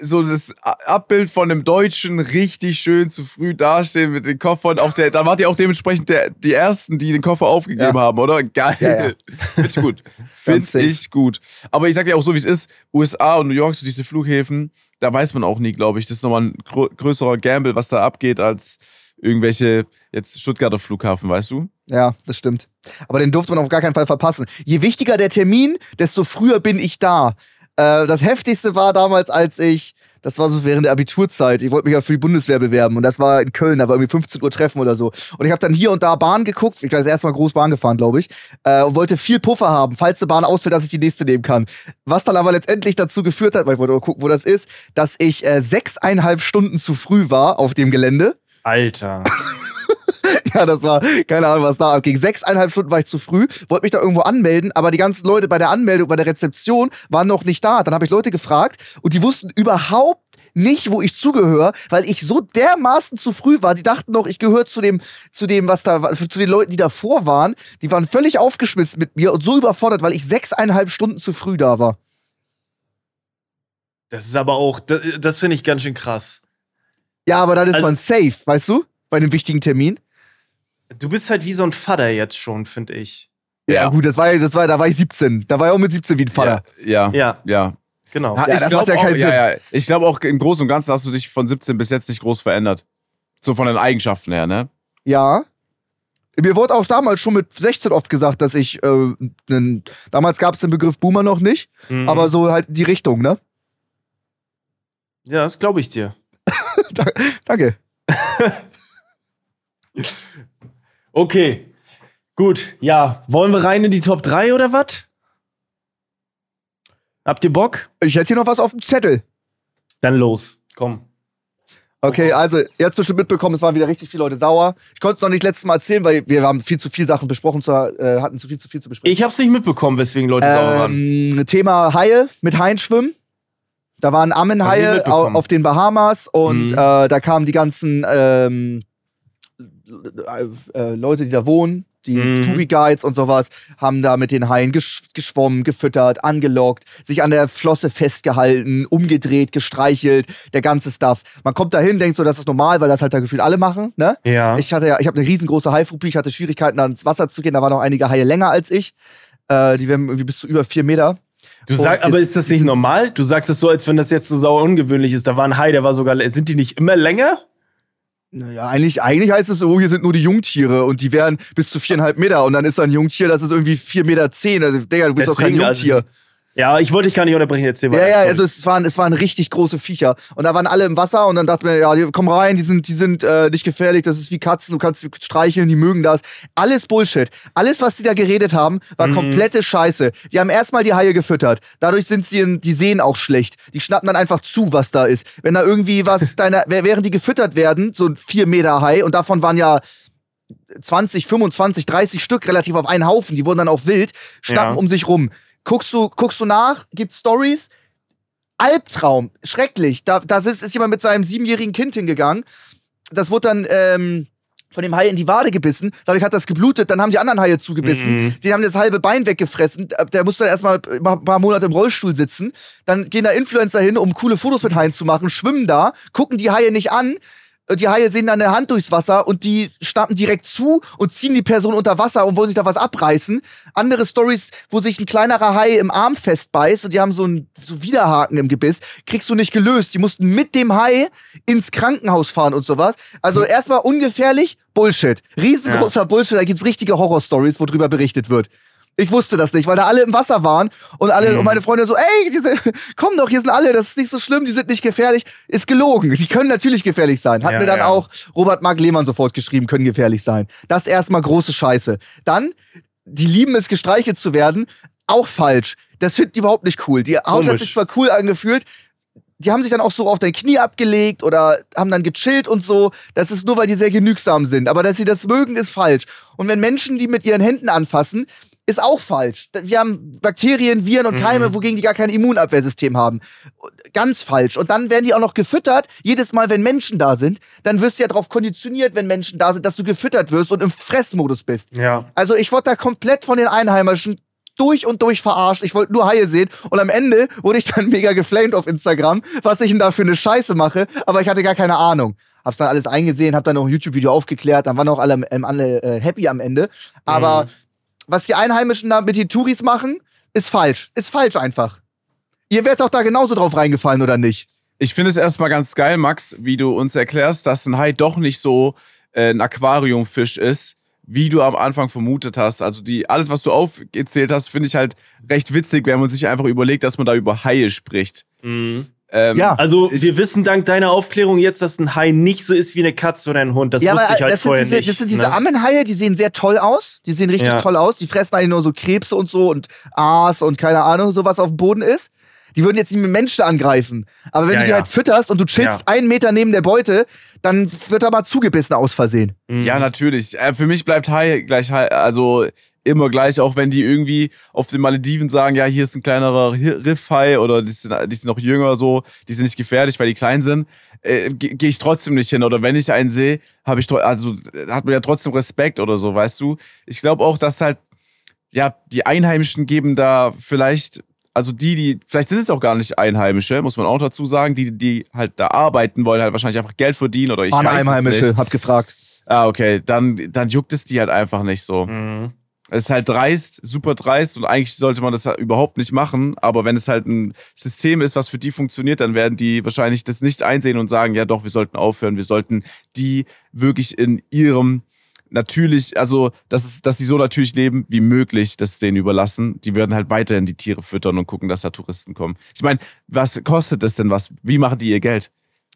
so das Abbild von einem Deutschen richtig schön zu früh dastehen mit den Koffern. Auch der, da wart ihr auch dementsprechend der, die Ersten, die den Koffer aufgegeben Ja. haben, oder? Geil. Ja, ja. Finde ich gut. Finde ich gut. Aber ich sag dir auch so, wie es ist. USA und New York, so diese Flughäfen, da weiß man auch nie, glaube ich. Das ist nochmal ein grö größerer Gamble, was da abgeht, als irgendwelche, jetzt Stuttgarter Flughafen, weißt du? Ja, das stimmt. Aber den durfte man auf gar keinen Fall verpassen. Je wichtiger der Termin, desto früher bin ich da. Äh, das heftigste war damals, als ich, das war so während der Abiturzeit, ich wollte mich ja für die Bundeswehr bewerben und das war in Köln, da war irgendwie 15 Uhr Treffen oder so. Und ich habe dann hier und da Bahn geguckt, ich war das erste Mal groß Bahn gefahren, glaube ich, äh, und wollte viel Puffer haben, falls die Bahn ausfällt, dass ich die nächste nehmen kann. Was dann aber letztendlich dazu geführt hat, weil ich wollte mal gucken, wo das ist, dass ich äh, sechseinhalb Stunden zu früh war auf dem Gelände. Alter. Ja, das war, keine Ahnung, was da abging. Sechseinhalb Stunden war ich zu früh, wollte mich da irgendwo anmelden, aber die ganzen Leute bei der Anmeldung, bei der Rezeption waren noch nicht da. Dann habe ich Leute gefragt und die wussten überhaupt nicht, wo ich zugehöre, weil ich so dermaßen zu früh war. Die dachten noch, ich gehöre zu dem, zu dem, was da, zu den Leuten, die davor waren. Die waren völlig aufgeschmissen mit mir und so überfordert, weil ich sechseinhalb Stunden zu früh da war. Das ist aber auch, das, das finde ich ganz schön krass. Ja, aber dann ist Also- man safe, weißt du? Bei einem wichtigen Termin. Du bist halt wie so ein Vater jetzt schon, finde ich. Ja, gut, das war, das war, da war ich 17. Da war ich auch mit 17 wie ein Vater. Ja. Ja. Ja, ja. genau. Ja, ich das glaube macht ja auch, keinen Sinn. ja, ja. Ich glaube auch im Großen und Ganzen hast du dich von 17 bis jetzt nicht groß verändert. So von den Eigenschaften her, ne? Ja. Mir wurde auch damals schon mit 16 oft gesagt, dass ich, äh, nen, damals gab es den Begriff Boomer noch nicht, Mhm. aber so halt die Richtung, ne? Ja, das glaube ich dir. Danke. Okay. Gut, ja. Wollen wir rein in die Top 3 oder was? Habt ihr Bock? Ich hätte hier noch was auf dem Zettel. Dann los. Komm. Okay, also, ihr habt bestimmt mitbekommen, es waren wieder richtig viele Leute sauer. Ich konnte es noch nicht letztes Mal erzählen, weil wir haben viel zu viel Sachen besprochen, zu, äh, hatten zu viel zu viel zu besprechen. Ich hab's nicht mitbekommen, weswegen Leute sauer waren. Ähm, Thema Haie mit Haien schwimmen. Da waren Ammenhaie auf den Bahamas und Mhm. äh, da kamen die ganzen ähm, äh, Leute, die da wohnen, die Mhm. Touri-Guides und sowas, haben da mit den Haien gesch geschwommen, gefüttert, angelockt, sich an der Flosse festgehalten, umgedreht, gestreichelt, der ganze Stuff. Man kommt da hin, denkt so, das ist normal, weil das halt da gefühlt alle machen, ne? Ja. Ich hatte ja, ich habe eine riesengroße Haiphobie, ich hatte Schwierigkeiten, da ins Wasser zu gehen. Da waren noch einige Haie länger als ich. Äh, die werden irgendwie bis zu über vier Meter. Du sagst, aber ist- das nicht normal? Du sagst es so, als wenn das jetzt so sauer ungewöhnlich ist. Da war ein Hai, der war sogar. Sind die nicht immer länger? Naja, eigentlich, eigentlich heißt es so, hier sind nur die Jungtiere und die wären bis zu viereinhalb Meter und dann ist da ein Jungtier, das ist irgendwie vier Meter zehn. Also, Digga, du bist doch kein Deswegen, also, Jungtier. Ja, ich wollte dich gar nicht unterbrechen. Ja, weiter, ja, sorry. also es waren, es waren richtig große Viecher. Und da waren alle im Wasser und dann dachte mir, ja, kommen rein, die sind, die sind äh, nicht gefährlich, das ist wie Katzen, du kannst sie streicheln, die mögen das. Alles Bullshit. Alles, was die da geredet haben, war Mhm. komplette Scheiße. Die haben erstmal die Haie gefüttert. Dadurch sind sie, in, die sehen auch schlecht. Die schnappen dann einfach zu, was da ist. Wenn da irgendwie was, deiner, während die gefüttert werden, so ein vier Meter Hai, und davon waren ja 20, 25, 30 Stück relativ auf einen Haufen, die wurden dann auch wild, schnappen Ja. um sich rum. Guckst du, guckst du nach, gibt's Stories, Albtraum, schrecklich. Da, da ist, ist jemand mit seinem siebenjährigen Kind hingegangen. Das wurde dann ähm, von dem Hai in die Wade gebissen. Dadurch hat das geblutet. Dann haben die anderen Haie zugebissen. Mhm. Die haben das halbe Bein weggefressen. Der musste dann erstmal ein paar Monate im Rollstuhl sitzen. Dann gehen da Influencer hin, um coole Fotos mit Haien zu machen, schwimmen da, gucken die Haie nicht an. Und Die Haie sehen dann eine Hand durchs Wasser und die schnappen direkt zu und ziehen die Person unter Wasser und wollen sich da was abreißen. Andere Stories, wo sich ein kleinerer Hai im Arm festbeißt und die haben so einen so Widerhaken im Gebiss, kriegst du nicht gelöst. Die mussten mit dem Hai ins Krankenhaus fahren und sowas. Also erstmal ungefährlich, Bullshit. Riesengroßer Bullshit, da gibt's richtige Horrorstories, wo drüber berichtet wird. Ich wusste das nicht, weil da alle im Wasser waren und alle und meine Freunde so, ey, diese, komm doch, hier sind alle, das ist nicht so schlimm, die sind nicht gefährlich. Ist gelogen. Die können natürlich gefährlich sein. Hat Ja, mir dann ja. auch Robert Mark Lehmann sofort geschrieben, können gefährlich sein. Das erstmal große Scheiße. Dann, die lieben es, gestreichelt zu werden. Auch falsch. Das finden die überhaupt nicht cool. Die Haut hat sich zwar cool angefühlt, die haben sich dann auch so auf dein Knie abgelegt oder haben dann gechillt und so. Das ist nur, weil die sehr genügsam sind. Aber dass sie das mögen, ist falsch. Und wenn Menschen die mit ihren Händen anfassen, ist auch falsch. Wir haben Bakterien, Viren und Keime, wogegen die gar kein Immunabwehrsystem haben. Ganz falsch. Und dann werden die auch noch gefüttert. Jedes Mal, wenn Menschen da sind, dann wirst du ja darauf konditioniert, wenn Menschen da sind, dass du gefüttert wirst und im Fressmodus bist. Ja. Also ich wurde da komplett von den Einheimischen durch und durch verarscht. Ich wollte nur Haie sehen. Und am Ende wurde ich dann mega geflamed auf Instagram, was ich denn da für eine Scheiße mache. Aber ich hatte gar keine Ahnung. Hab's dann alles eingesehen, hab dann noch ein YouTube-Video aufgeklärt. Dann waren auch alle, ähm, alle äh, happy am Ende. Aber was die Einheimischen da mit den Touris machen, ist falsch. Ist falsch einfach. Ihr werdet doch da genauso drauf reingefallen, oder nicht? Ich finde es erstmal ganz geil, Max, wie du uns erklärst, dass ein Hai doch nicht so äh, ein Aquariumfisch ist, wie du am Anfang vermutet hast. Also die, alles, was du aufgezählt hast, finde ich halt recht witzig, wenn man sich einfach überlegt, dass man da über Haie spricht. Mhm. Ähm, Ja. Also, Ich- wir wissen dank deiner Aufklärung jetzt, dass ein Hai nicht so ist wie eine Katze oder ein Hund. Das ja, wusste aber ich halt das, vorher diese, nicht. das sind diese ne? Ammenhaie, die sehen sehr toll aus. Die sehen richtig Ja. toll aus. Die fressen eigentlich nur so Krebse und so und Aas und keine Ahnung, sowas auf dem Boden ist. Die würden jetzt nicht mit Menschen angreifen. Aber wenn Ja, du die ja. halt fütterst und du chillst Ja. einen Meter neben der Beute, dann wird er mal zugebissen aus Versehen. Mhm. Ja, natürlich. Äh, für mich bleibt Hai gleich Hai, also immer gleich, auch wenn die irgendwie auf den Malediven sagen, ja, hier ist ein kleinerer Riffhai oder die sind, die sind noch jünger so, die sind nicht gefährlich, weil die klein sind, äh, gehe geh ich trotzdem nicht hin. Oder wenn ich einen sehe, habe ich, also hat man ja trotzdem Respekt oder so, weißt du? Ich glaube auch, dass halt, ja, die Einheimischen geben da vielleicht, also die, die, vielleicht sind es auch gar nicht Einheimische, muss man auch dazu sagen, die, die halt da arbeiten wollen, halt wahrscheinlich einfach Geld verdienen oder ich Waren weiß es nicht. Einheimische, hab gefragt. Ah, okay, dann, dann juckt es die halt einfach nicht so. Mhm. Es ist halt dreist, super dreist und eigentlich sollte man das überhaupt nicht machen. Aber wenn es halt ein System ist, was für die funktioniert, dann werden die wahrscheinlich das nicht einsehen und sagen, ja doch, wir sollten aufhören, wir sollten die wirklich in ihrem natürlich, also dass, es, dass sie so natürlich leben wie möglich, das denen überlassen. Die würden halt weiterhin die Tiere füttern und gucken, dass da Touristen kommen. Ich meine, was kostet das denn was? Wie machen die ihr Geld?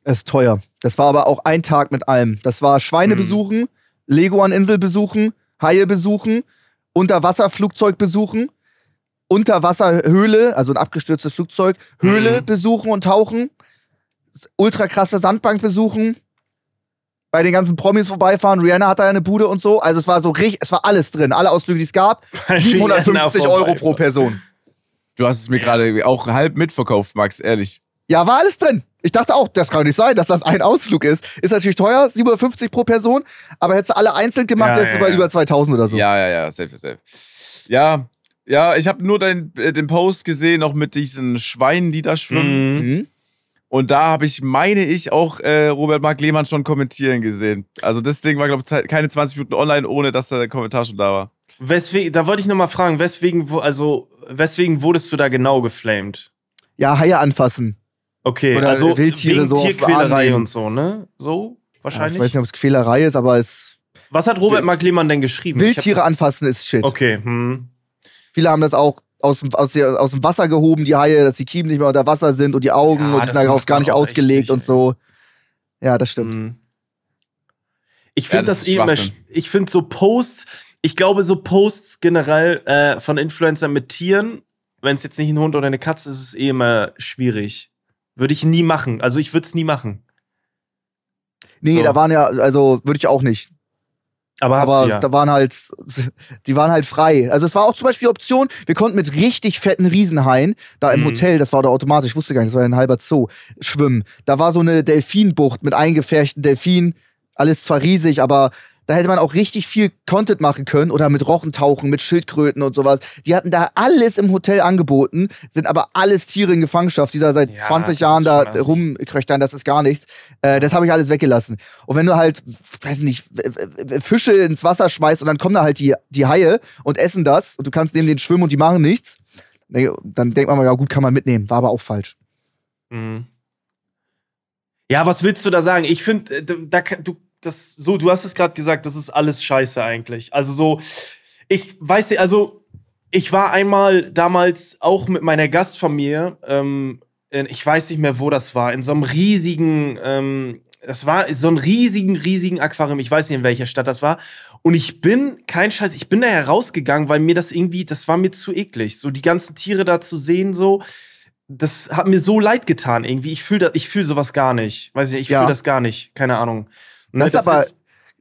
Es ist teuer. Das war aber auch ein Tag mit allem. Das war Schweine Mhm. besuchen, Leguan-Insel besuchen, Haie besuchen, Unterwasserflugzeug besuchen, Unterwasserhöhle, also ein abgestürztes Flugzeug, Höhle Mhm. besuchen und tauchen, ultra krasse Sandbank besuchen, bei den ganzen Promis vorbeifahren. Rihanna hat da eine Bude und so. Also es war so richtig, es war alles drin. Alle Ausflüge, die es gab. 750 Euro pro Person. Du hast es mir gerade auch halb mitverkauft, Max, ehrlich. Ja, war alles drin. Ich dachte auch, das kann nicht sein, dass das ein Ausflug ist. Ist natürlich teuer, 750 pro Person, aber hättest du alle einzeln gemacht, Ja, wärst du ja, bei ja. über 2000 oder so. Ja, ja, ja, safe, safe. Ja, ja, ich habe nur den, äh, den Post gesehen, noch mit diesen Schweinen, die da schwimmen. Mhm. Mhm. Und da habe ich, meine ich, auch äh, Robert Mark Lehmann schon kommentieren gesehen. Also das Ding war, glaube ich, keine 20 Minuten online, ohne dass der Kommentar schon da war. Weswegen, da wollte ich nochmal fragen, weswegen, wo- also, weswegen wurdest du da genau geflamed? Ja, Haie anfassen. Okay, Oder also Wildtiere wegen so Tierquälerei und so, ne? So, Ja, wahrscheinlich. ich weiß nicht, ob es Quälerei ist, aber es Was hat Robert Mark Lehmann denn geschrieben? Wildtiere das- anfassen ist Shit. Okay, hm. Viele haben das auch aus dem, aus, aus dem Wasser gehoben, die Haie, dass die Kiemen nicht mehr unter Wasser sind und die Augen Ja, und die das sind darauf gar nicht ausgelegt nicht, und so. Ja, das stimmt. hm. Ich finde das das, ist eh immer, ich finde so Posts, ich glaube so Posts generell äh, von Influencern mit Tieren, wenn es jetzt nicht ein Hund oder eine Katze ist, ist es eh immer schwierig. Würde ich nie machen. Also ich würde es nie machen. Nee, So. da waren ja, also würde ich auch nicht. Aber, hast aber ja. da waren halt, die waren halt frei. Also es war auch zum Beispiel die Option, wir konnten mit richtig fetten Riesenhaien da im Mhm. Hotel, das war da automatisch, ich wusste gar nicht, das war ja ein halber Zoo, schwimmen. Da war so eine Delfinbucht mit eingefärchten Delfinen, alles zwar riesig, aber da hätte man auch richtig viel Content machen können oder mit Rochen tauchen, mit Schildkröten und sowas. Die hatten da alles im Hotel angeboten, sind aber alles Tiere in Gefangenschaft, die da seit Ja, 20 das Jahren da rumkröchtern, das ist gar nichts. Äh, das habe ich alles weggelassen. Und wenn du halt, weiß nicht, Fische ins Wasser schmeißt und dann kommen da halt die, die Haie und essen das und du kannst neben denen schwimmen und die machen nichts, dann denkt man mal, ja gut, kann man mitnehmen. War aber auch falsch. Mhm. Ja, was willst du da sagen? Ich finde, da, da kann- du das so, du hast es gerade gesagt, das ist alles Scheiße eigentlich. Also so, ich weiß nicht, also ich war einmal damals auch mit meiner Gastfamilie, ähm, in, ich weiß nicht mehr, wo das war, in so einem riesigen, ähm, das war so ein riesigen, riesigen Aquarium. Ich weiß nicht, in welcher Stadt das war. Und ich bin, kein Scheiß, ich bin da herausgegangen, weil mir das irgendwie, das war mir zu eklig. So die ganzen Tiere da zu sehen, so das hat mir so leid getan irgendwie. Ich fühle ich fühl sowas gar nicht. Weiß ich, ich Ja. fühle das gar nicht. Keine Ahnung. Ne, Das ist aber-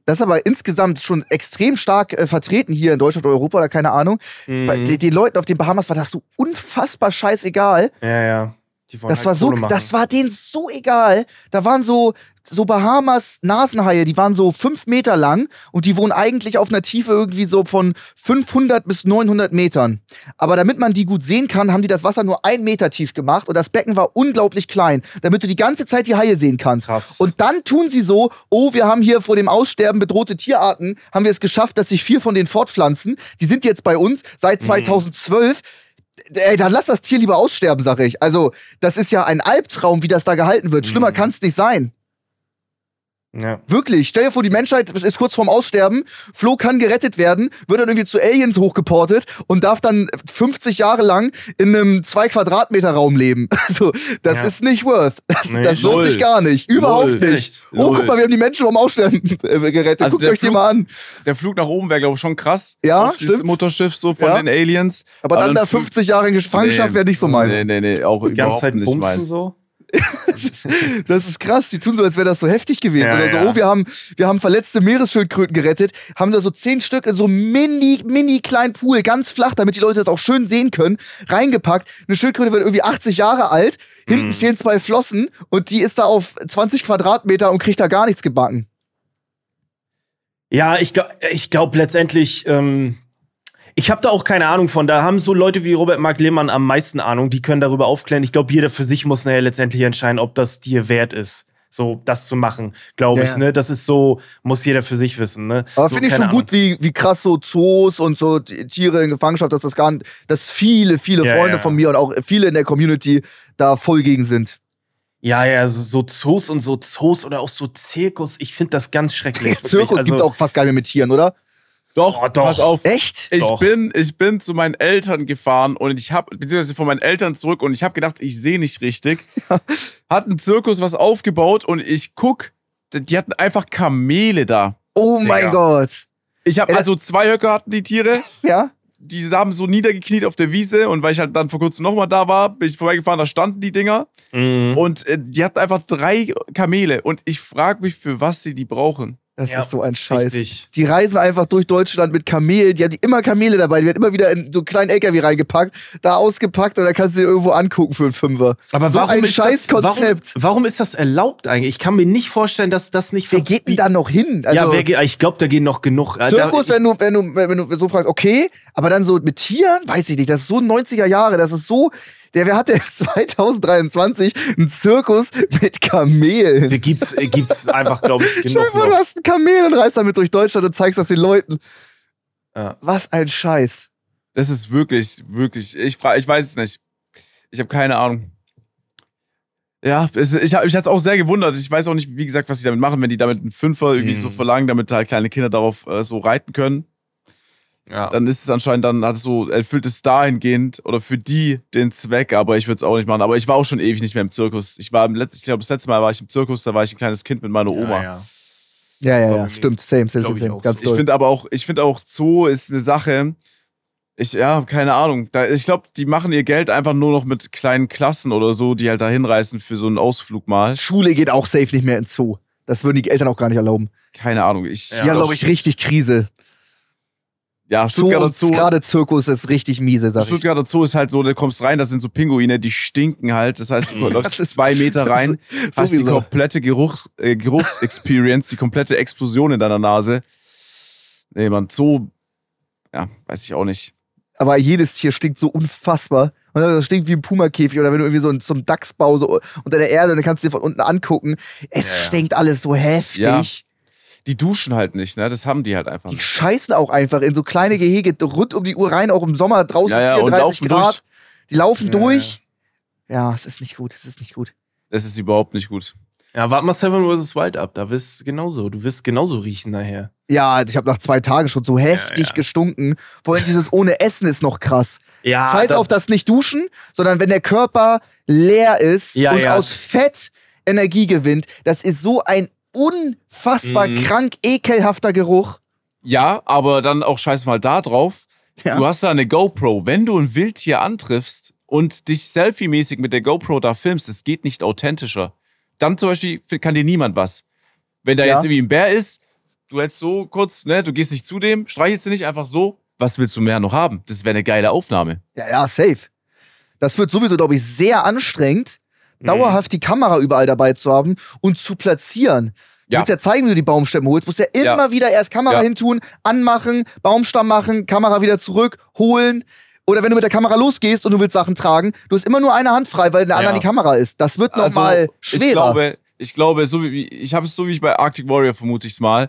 Das ist aber insgesamt schon extrem stark äh, vertreten hier in Deutschland oder Europa oder keine Ahnung. Bei Mhm. den, den Leuten auf den Bahamas war das so unfassbar scheißegal. ja, ja. Das halt war so, machen. das war denen so egal. Da waren so, so Bahamas Nasenhaie, die waren so fünf Meter lang und die wohnen eigentlich auf einer Tiefe irgendwie so von 500 bis 900 Metern. Aber damit man die gut sehen kann, haben die das Wasser nur ein Meter tief gemacht und das Becken war unglaublich klein, damit du die ganze Zeit die Haie sehen kannst. Krass. Und dann tun sie so, oh, wir haben hier vor dem Aussterben bedrohte Tierarten, haben wir es geschafft, dass sich vier von denen fortpflanzen. Die sind jetzt bei uns seit Mhm. 2012. Ey, dann lass das Tier lieber aussterben, sag ich. Also, das ist ja ein Albtraum, wie das da gehalten wird. Schlimmer Mhm. kann's nicht sein. Ja. Wirklich, stell dir vor, die Menschheit ist kurz vorm Aussterben, Flo kann gerettet werden, wird dann irgendwie zu Aliens hochgeportet und darf dann 50 Jahre lang in einem 2 Quadratmeter Raum leben. Also, das Ja. ist nicht worth. Das, Nee, das lohnt null. sich gar nicht. Überhaupt Null. nicht. Echt. Oh, Null. guck mal, wir haben die Menschen vom Aussterben äh, gerettet. Also Guckt euch die Flug- mal an. Der Flug nach oben wäre, glaube ich, schon krass. Ja, Auf dieses stimmt. Mutterschiff so von Ja. den Aliens. Aber dann da flü- 50 Jahre in Gefangenschaft Nee, wäre nicht so meins. Nee, nee, nee, auch Die ganze überhaupt Zeit nicht meins. so. Das ist krass. Die tun so, als wäre das so heftig gewesen. Ja, Oder so, ja. oh, wir haben, wir haben verletzte Meeresschildkröten gerettet, haben da so zehn Stück in so mini, mini kleinen Pool, ganz flach, damit die Leute das auch schön sehen können, reingepackt. Eine Schildkröte wird irgendwie 80 Jahre alt, hinten fehlen zwei Flossen und die ist da auf 20 Quadratmeter und kriegt da gar nichts gebacken. Ja, ich, glaub- ich glaube letztendlich, ähm, ich habe da auch keine Ahnung von. Da haben so Leute wie Robert Mark Lehmann am meisten Ahnung, die können darüber aufklären. Ich glaube, jeder für sich muss nachher letztendlich entscheiden, ob das dir wert ist, so das zu machen, glaube ich. ja. Ne? Das ist so, muss jeder für sich wissen. Ne? Aber so, finde ich schon gut, wie, wie krass so Zoos und so Tiere in Gefangenschaft, dass das gar nicht, dass viele, viele Ja, Freunde von mir und auch viele in der Community da voll gegen sind. Ja, ja, so, Zoos und so Zoos oder auch so Zirkus. Ich finde das ganz schrecklich. Zirkus Also- gibt's auch fast gar nicht mehr mit Tieren, oder? Doch, Oh, doch. pass auf. Echt? Ich Doch. bin, ich bin zu meinen Eltern gefahren und ich habe, beziehungsweise von meinen Eltern zurück und ich habe gedacht, ich sehe nicht richtig. Hat ein Zirkus was aufgebaut und ich guck, die hatten einfach Kamele da. Oh mein Digga. Gott. Ich habe also zwei Höcke hatten die Tiere, Ja? die haben so niedergekniet auf der Wiese und weil ich halt dann vor kurzem nochmal da war, bin ich vorbeigefahren, da standen die Dinger Mhm. und äh, die hatten einfach drei Kamele und ich frage mich, für was sie die brauchen. Das Ja, ist so ein Scheiß. richtig. Die reisen einfach durch Deutschland mit Kamelen. Die haben die immer Kamele dabei. Die werden immer wieder in so einen kleinen LKW reingepackt, da ausgepackt und dann kannst du dir irgendwo angucken für einen Fünfer. Aber so ein ist scheiß das, warum, warum ist das erlaubt eigentlich? Ich kann mir nicht vorstellen, dass das nicht Wer geht denn da noch hin? Also, ja, wer geht, ich glaube, da gehen noch genug. Äh, Zirkus, wenn du, wenn, du, wenn du so fragst, okay, aber dann so mit Tieren, weiß ich nicht, das ist so 90er Jahre, das ist so, der, wer hat denn 2023 einen Zirkus mit Kamelen? Da gibt's, äh, gibt's einfach, glaube ich, genug vor, du noch. hast ein Kamel und reist damit durch Deutschland und zeigst das den Leuten. Ja. Was ein Scheiß. Das ist wirklich, wirklich, ich frage, ich weiß es nicht. Ich habe keine Ahnung. Ja, es, ich habe mich jetzt auch sehr gewundert. Ich weiß auch nicht, wie gesagt, was sie damit machen, wenn die damit einen Fünfer irgendwie Mhm. so verlangen, damit halt kleine Kinder darauf äh, so reiten können. Ja. Dann ist es anscheinend, dann hat es so, erfüllt es dahingehend oder für die den Zweck, aber ich würde es auch nicht machen. Aber ich war auch schon ewig nicht mehr im Zirkus. Ich war im letzten, ich glaube, das letzte Mal war ich im Zirkus, da war ich ein kleines Kind mit meiner Oma. Ja, ja. Ja, ja, ja, ich stimmt. Same, same, same, ich same. Ganz Ich toll. finde aber auch, ich finde auch, Zoo ist eine Sache. Ich, ja, keine Ahnung. Da, ich glaube, die machen ihr Geld einfach nur noch mit kleinen Klassen oder so, die halt da hinreißen für so einen Ausflug mal. Schule geht auch safe nicht mehr ins Zoo. Das würden die Eltern auch gar nicht erlauben. Keine Ahnung. Ich, haben, glaube ich, richtig Krise. Ja, Stuttgarter Zoo. gerade Zirkus ist richtig miese, sag ich. Stuttgarter Zoo ist halt so, da kommst rein, das sind so Pinguine, die stinken halt. Das heißt, du läufst zwei Meter rein, hast die sowieso. komplette Geruchs, äh, Geruchsexperience, die komplette Explosion in deiner Nase. Nee, man, Zoo, ja, weiß ich auch nicht. Aber jedes Tier stinkt so unfassbar. Und das stinkt wie ein Pumakäfig oder wenn du irgendwie so zum Dachsbau so unter der Erde, dann kannst du dir von unten angucken. Es ja. stinkt alles so heftig. Ja. Die duschen halt nicht, ne? Das haben die halt einfach Die nicht. scheißen auch einfach in so kleine Gehege rund um die Uhr rein, auch im Sommer draußen Ja, ja, und 34 laufen Grad. durch. Die laufen Ja, durch. Ja, es ist nicht gut, es ist nicht gut. Das ist überhaupt nicht gut. Ja, warte mal Seven vs. Wild ab. Da wirst genauso. Du wirst genauso riechen nachher. Ja, ich habe nach zwei Tagen schon so heftig ja. gestunken. Vor allem dieses ohne Essen ist noch krass. Ja, Scheiß auf das nicht duschen, sondern wenn der Körper leer ist Ja, und ja. aus Fett Energie gewinnt, das ist so ein unfassbar Mhm. krank ekelhafter Geruch. Ja, aber dann auch scheiß mal da drauf. Ja. Du hast da eine GoPro. Wenn du ein Wildtier antriffst und dich selfie-mäßig mit der GoPro da filmst, es geht nicht authentischer. Dann zum Beispiel kann dir niemand was. Wenn da Ja. jetzt irgendwie ein Bär ist, du hältst so kurz, ne, du gehst nicht zu dem, streichelst ihn nicht einfach so. Was willst du mehr noch haben? Das wäre eine geile Aufnahme. Ja, ja, safe. Das wird sowieso, glaube ich, sehr anstrengend. Dauerhaft die Kamera überall dabei zu haben und zu platzieren. Du Ja. willst ja zeigen, wie du die Baumstämme holst. Du musst ja immer Ja. wieder erst Kamera Ja. hintun, anmachen, Baumstamm machen, Kamera wieder zurück, holen. Oder wenn du mit der Kamera losgehst und du willst Sachen tragen, du hast immer nur eine Hand frei, weil in der Ja. anderen die Kamera ist. Das wird noch mal schwerer. Also, Ich glaube, ich glaube, so wie ich habe es so wie ich bei Arctic Warrior vermute ich es mal.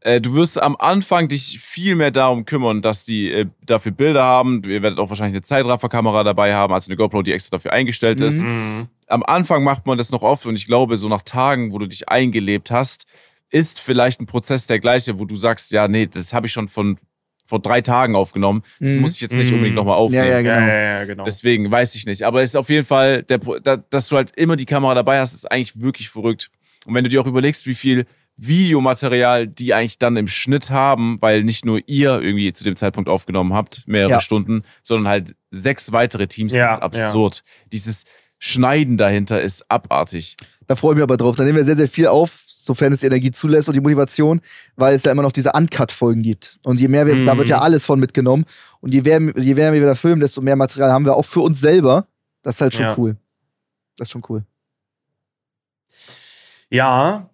Äh, du wirst am Anfang dich viel mehr darum kümmern, dass die äh, dafür Bilder haben. Ihr werdet auch wahrscheinlich eine Zeitrafferkamera dabei haben, also eine GoPro, die extra dafür eingestellt ist. Mhm. Am Anfang macht man das noch oft und ich glaube, so nach Tagen, wo du dich eingelebt hast, ist vielleicht ein Prozess der gleiche, wo du sagst, ja, nee, das habe ich schon von vor drei Tagen aufgenommen. Das Mhm. muss ich jetzt nicht Mhm. unbedingt nochmal aufnehmen. Ja, ja, genau. Ja, ja, ja, genau. Deswegen weiß ich nicht. Aber es ist auf jeden Fall, der, dass du halt immer die Kamera dabei hast, ist eigentlich wirklich verrückt. Und wenn du dir auch überlegst, wie viel Videomaterial die eigentlich dann im Schnitt haben, weil nicht nur ihr irgendwie zu dem Zeitpunkt aufgenommen habt, mehrere Ja. Stunden, sondern halt sechs weitere Teams, Ja, das ist absurd. Dieses Schneiden dahinter ist abartig. Da freue ich mich aber drauf. Da nehmen wir sehr, sehr viel auf, sofern es die Energie zulässt und die Motivation, weil es ja immer noch diese Uncut-Folgen gibt. Und je mehr wir, da wird ja Mhm. alles von mitgenommen. Und je mehr, je mehr wir da filmen, desto mehr Material haben wir auch für uns selber. Das ist halt schon Ja. cool. Das ist schon cool. Ja.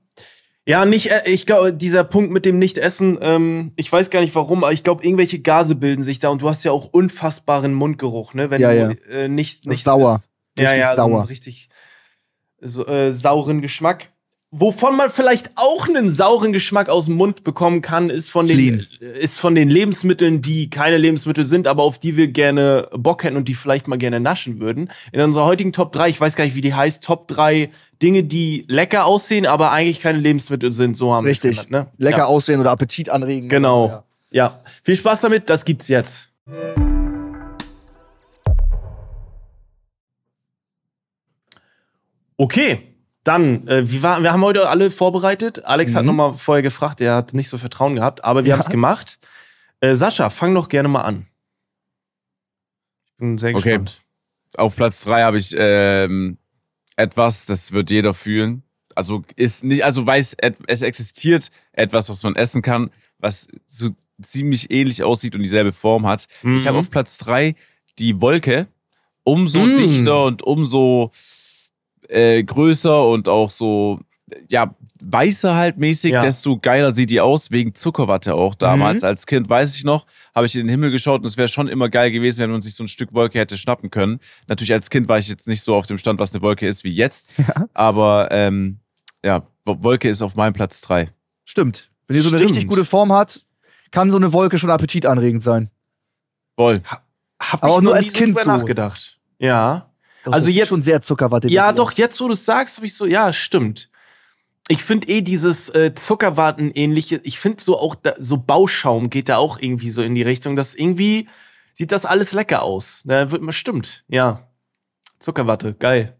Ja, nicht, äh, ich glaube, dieser Punkt mit dem Nicht-Essen, ähm, ich weiß gar nicht warum, aber ich glaube, irgendwelche Gase bilden sich da und du hast ja auch unfassbaren Mundgeruch, ne? Wenn Ja, du ja. Äh, nicht, nicht sauer. isst. Ja, Richtig ja, so einen sauer. richtig so, äh, sauren Geschmack. Wovon man vielleicht auch einen sauren Geschmack aus dem Mund bekommen kann, ist von, den, Clean. ist von den Lebensmitteln, die keine Lebensmittel sind, aber auf die wir gerne Bock hätten und die vielleicht mal gerne naschen würden. In unserer heutigen Top 3, ich weiß gar nicht, wie die heißt, Top 3 Dinge, die lecker aussehen, aber eigentlich keine Lebensmittel sind. So haben wir es Richtig. genannt, ne? Lecker Ja. aussehen oder Appetit anregen. Genau. Ja. Ja. Viel Spaß damit, das gibt's jetzt. Okay, dann, äh, wie war, wir haben heute alle vorbereitet. Alex hat Mhm. nochmal vorher gefragt, er hat nicht so Vertrauen gehabt, aber wir Ja. haben es gemacht. Äh, Sascha, fang doch gerne mal an. Ich bin sehr Okay. gespannt. Auf Platz drei habe ich ähm, etwas, das wird jeder fühlen. Also ist nicht, also weiß, es existiert etwas, was man essen kann, was so ziemlich ähnlich aussieht und dieselbe Form hat. Ich Mhm. habe auf Platz drei die Wolke. Umso Mm. dichter und umso äh, größer und auch so, ja, weißer halt mäßig, Ja. desto geiler sieht die aus, wegen Zuckerwatte auch damals. Mhm. Als Kind, weiß ich noch, habe ich in den Himmel geschaut und es wäre schon immer geil gewesen, wenn man sich so ein Stück Wolke hätte schnappen können. Natürlich als Kind war ich jetzt nicht so auf dem Stand, was eine Wolke ist wie jetzt, aber ähm, ja, Wo- Wolke ist auf meinem Platz drei. Stimmt. Wenn die so eine Stimmt. richtig gute Form hat, kann so eine Wolke schon appetitanregend sein. Voll. Hab Aber ich auch nur als Kind so. nachgedacht. Ja. Doch, Also das ist jetzt- schon sehr Zuckerwatte. Ja, doch, jetzt wo du es sagst, habe ich so, ja, stimmt. Ich finde eh dieses äh, Zuckerwatten-ähnliche, ich finde so auch, da, so Bauschaum geht da auch irgendwie so in die Richtung, dass irgendwie sieht das alles lecker aus. Da wird man, stimmt, ja. Zuckerwatte, geil.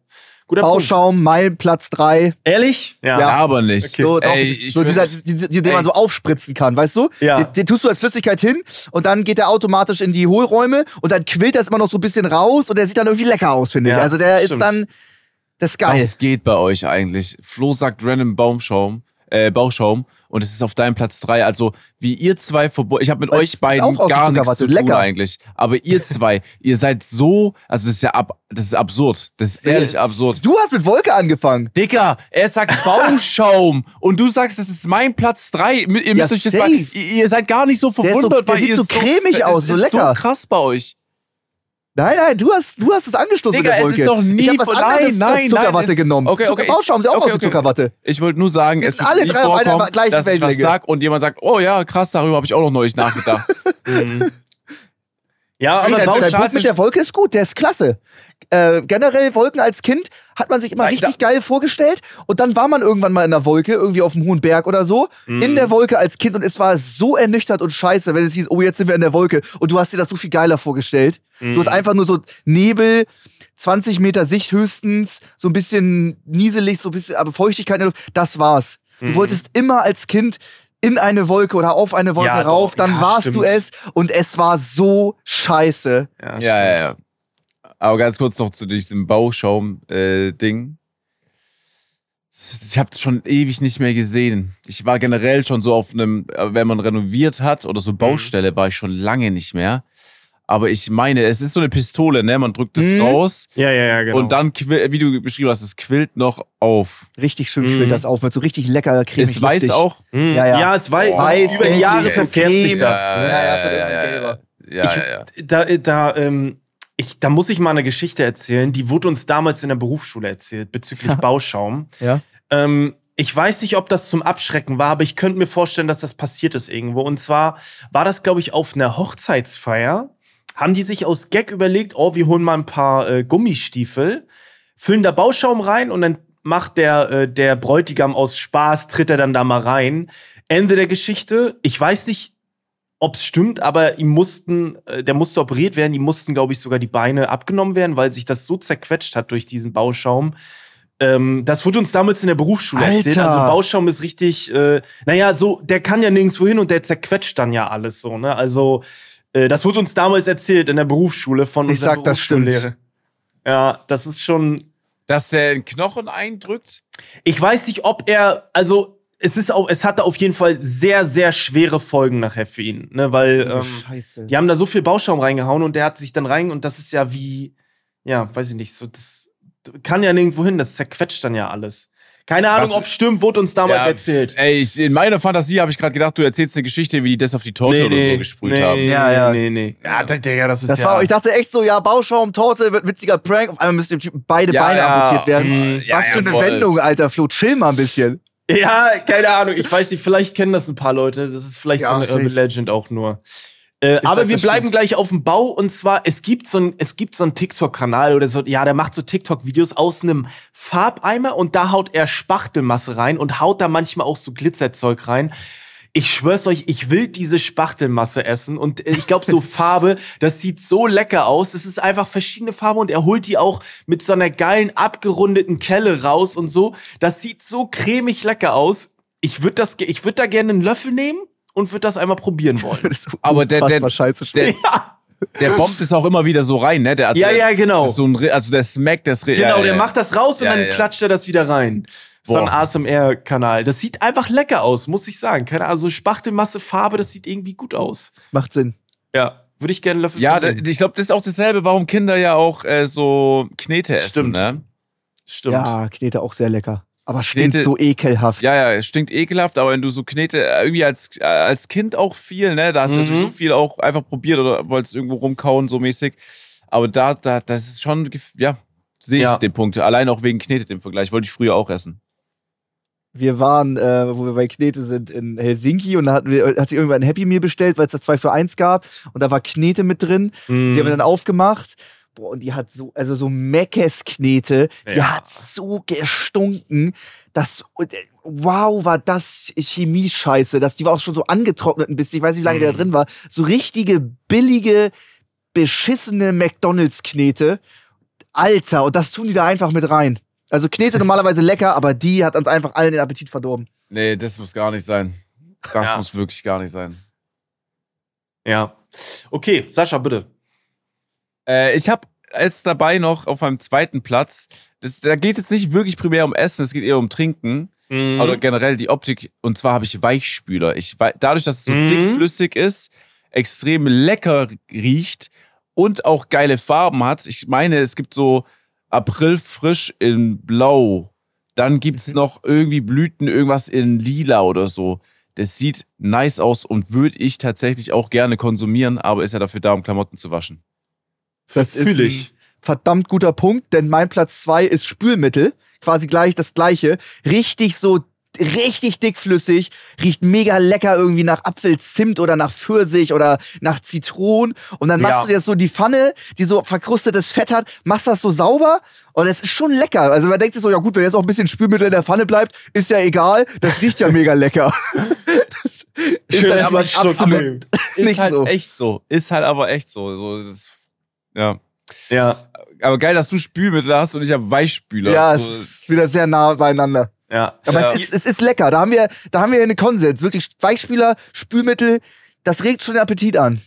Guter Punkt. Bauschaum, mein Platz 3. Ehrlich? Ja. Aber nicht. So, doch, Ey, so dieser, die, die, den man so aufspritzen kann, weißt du? Ja. Den, den tust du als Flüssigkeit hin und dann geht er automatisch in die Hohlräume und dann quillt das immer noch so ein bisschen raus und der sieht dann irgendwie lecker aus, finde ich. Ja, Also der ist stimmt. dann, das ist geil. Was geht bei euch eigentlich? Flo sagt random Baumschaum, äh, Bauschaum und es ist auf deinem Platz drei. Also wie ihr zwei verbunden, ich habe mit es euch beiden gar nichts zu tun lecker. eigentlich. Aber ihr zwei, ihr seid so, also das ist ja ab, das ist absurd. Das ist ehrlich absurd. Du hast mit Wolke angefangen. Dicker, er sagt Bauschaum und du sagst, das ist mein Platz drei. Ihr müsst Ja, euch das mal, ihr, seid gar nicht so ist so- verwundert, der weil sieht ihr so cremig das aus, so ist lecker. so krass bei euch. Nein, nein, du hast, du hast es angestoßen Digga, mit der es Wolke. ist doch nie ich hab was von- anderes nein, nein, Zuckerwatte nein, genommen. Okay, okay. Zucker- Bauschaum ist auch Okay, aus okay. Zuckerwatte. Ich wollte nur sagen, Wir es sind alle drei auf einer gleichen dass ich was sag und jemand sagt, oh ja, krass, darüber habe ich auch noch neulich nachgedacht. Mhm. Ja, aber dein, Bauschaum- dein. Punkt mit der Wolke ist gut, der ist klasse. Äh, generell Wolken als Kind hat man sich immer Nein, richtig geil vorgestellt und dann war man irgendwann mal in der Wolke, irgendwie auf einem hohen Berg oder so, Mhm. in der Wolke als Kind und es war so ernüchtert und scheiße, wenn es hieß, oh, jetzt sind wir in der Wolke und du hast dir das so viel geiler vorgestellt. Du hast einfach nur so Nebel, 20 Meter Sicht höchstens, so ein bisschen nieselig, so ein bisschen, aber Feuchtigkeit in der Luft, das war's. Du Mhm. wolltest immer als Kind in eine Wolke oder auf eine Wolke Ja, rauf, doch, dann ja, warst stimmt. du es und es war so scheiße. Ja, ja, ja, ja. Aber ganz kurz noch zu diesem Bauschaum-Ding. ich habe schon ewig nicht mehr gesehen. Ich war generell schon so auf einem, äh, wenn man renoviert hat oder so Baustelle, war ich schon lange nicht mehr. Aber ich meine, es ist so eine Pistole, ne? Man drückt es Mhm. raus Ja, ja, ja, genau. und dann, wie du beschrieben hast, es quillt noch auf. Richtig schön Mhm. quillt das auf, mit so richtig lecker, cremig Es weiß luftig. auch. Mhm. Ja, ja. es weiß, Weiß, über Jahre verfärbt sich das. Ja, ne? ja, es wird immer gelber. ja, Ich- ja, ja. Da, da, ähm, ich, da muss ich mal eine Geschichte erzählen. Die wurde uns damals in der Berufsschule erzählt bezüglich Bauschaum. Ja. Ähm, ich weiß nicht, ob das zum Abschrecken war, aber ich könnte mir vorstellen, dass das passiert ist irgendwo. Und zwar war das, glaube ich, auf einer Hochzeitsfeier. Haben die sich aus Gag überlegt, oh, wir holen mal ein paar äh, Gummistiefel, füllen da Bauschaum rein und dann macht der, äh, der Bräutigam aus Spaß, tritt er dann da mal rein. Ende der Geschichte. Ich weiß nicht, ob es stimmt, aber ihm mussten, äh, der musste operiert werden, ihm mussten, glaube ich, sogar die Beine abgenommen werden, weil sich das so zerquetscht hat durch diesen Bauschaum. Ähm, das wurde uns damals in der Berufsschule erzählt. Alter. Also Bauschaum ist richtig, äh, naja, so, der kann ja nirgendwo hin und der zerquetscht dann ja alles so, ne? Also, äh, das wurde uns damals erzählt in der Berufsschule von Ich unserer sag, das stimmt. Berufsschullehrer. Ja, das ist schon. Dass der Knochen eindrückt? Ich weiß nicht, ob er, also es ist auch, es hatte auf jeden Fall sehr, sehr schwere Folgen nachher für ihn, ne? Weil ähm, Scheiße. die haben da so viel Bauschaum reingehauen und der hat sich dann rein und das ist ja wie, ja, weiß ich nicht, so das kann ja nirgendwo hin, das zerquetscht dann ja alles. Keine Ahnung, Was- ob stimmt, wurde uns damals Ja, erzählt. Ey, ich, in meiner Fantasie habe ich gerade gedacht, du erzählst eine Geschichte, wie die das auf die Torte oder so gesprüht nee, haben. Ja, ja. Nee, nee. Ja, Digga, das ist Das ja. war, ich dachte echt so, ja, Bauschaum, Torte, wird witziger Prank. Auf einmal müssen dem Typen beide Ja, Beine ja. amputiert werden. Mhm. Was ja, für eine voll. Wendung, Alter, Flo. Chill mal ein bisschen. Ja, keine Ahnung. Ich weiß nicht, vielleicht kennen das ein paar Leute. Das ist vielleicht Ja, so eine safe. Urban Legend auch nur. Äh, aber wir bleiben stimmt. gleich auf dem Bau und zwar, es gibt so ein, es gibt so einen TikTok-Kanal oder so, ja, der macht so TikTok-Videos aus einem Farbeimer und da haut er Spachtelmasse rein und haut da manchmal auch so Glitzerzeug rein. Ich schwör's euch, ich will diese Spachtelmasse essen und äh, ich glaube so Farbe, das sieht so lecker aus. Es ist einfach verschiedene Farben und er holt die auch mit so einer geilen abgerundeten Kelle raus und so. Das sieht so cremig lecker aus. Ich würde das, ich würde da gerne einen Löffel nehmen und würde das einmal probieren wollen. Das ist so Aber der- der- scheiße Der, ja, der bombt es auch immer wieder so rein, ne? Der, also ja, der- ja, genau. So ein, also der smackt das Genau, ja, ja, der ja. macht das raus und Ja, dann ja. klatscht er das wieder rein. So ein. ASMR-Kanal. Das sieht einfach lecker aus, muss ich sagen. Keine Ahnung, so Spachtelmasse, Farbe, das sieht irgendwie gut aus. Macht Sinn. Ja, würde ich gerne Löffel Ja, da, ich glaube, das ist auch dasselbe, warum Kinder ja auch äh, so Knete essen, Stimmt. ne? Stimmt. Ja, Knete auch sehr lecker. Aber stinkt Knete- so ekelhaft. Ja, ja, es stinkt ekelhaft, aber wenn du so Knete äh, irgendwie als, äh, als Kind auch viel, ne, da hast du Mhm. sowieso viel auch einfach probiert oder wolltest irgendwo rumkauen, so mäßig. Aber da, da, das ist schon, ja, sehe ich Ja. den Punkt. Allein auch wegen Knete im Vergleich. Wollte ich früher auch essen. Wir waren, äh, wo wir bei Knete sind, in Helsinki und da hatten wir, hat sich irgendwann ein Happy Meal bestellt, weil es da 2 für 1 gab und da war Knete mit drin. Mhm. Die haben wir dann aufgemacht. Boah, und die hat so, also so Meckes-Knete, die Ja. hat so gestunken. Das, wow, war das Chemie-Scheiße. Das, die war auch schon so angetrocknet ein bisschen. Ich weiß nicht, wie lange die da Mhm. drin war. So richtige, billige, beschissene McDonalds-Knete. Alter, und das tun die da einfach mit rein. Also Knete normalerweise lecker, aber die hat uns einfach allen den Appetit verdorben. Nee, das muss gar nicht sein. Das Ja. muss wirklich gar nicht sein. Ja. Okay, Sascha, bitte. Äh, ich habe jetzt dabei noch auf meinem zweiten Platz, das, da geht es jetzt nicht wirklich primär um Essen, es geht eher um Trinken. Mhm. Oder generell die Optik. Und zwar habe ich Weichspüler. Ich, dadurch, dass es so Mhm. dickflüssig ist, extrem lecker riecht und auch geile Farben hat. Ich meine, es gibt so April frisch in Blau. Dann gibt es noch irgendwie Blüten, irgendwas in Lila oder so. Das sieht nice aus und würde ich tatsächlich auch gerne konsumieren, aber ist ja dafür da, um Klamotten zu waschen. Das ist ein ich. verdammt guter Punkt, denn mein Platz zwei ist Spülmittel. Quasi gleich das gleiche. Richtig so, richtig dickflüssig. Riecht mega lecker irgendwie nach Apfelzimt oder nach Pfirsich oder nach Zitron. Und dann machst Ja. du dir so die Pfanne, die so verkrustetes Fett hat, machst das so sauber. Und es ist schon lecker. Also man denkt sich so, ja gut, wenn jetzt auch ein bisschen Spülmittel in der Pfanne bleibt, ist ja egal. Das riecht ja mega lecker. ist Schön, halt aber Schluck absolut nimmt. Ist nicht halt so. echt so. Ist halt aber echt so. so das, ja. Ja, Aber geil, dass du Spülmittel hast und ich habe Weichspüler. Ja, so, es ist wieder sehr nah beieinander. Ja. Aber ja. es, ist, es ist lecker. Da haben wir, da haben wir einen Konsens. Wirklich Weichspüler, Spülmittel, das regt schon den Appetit an.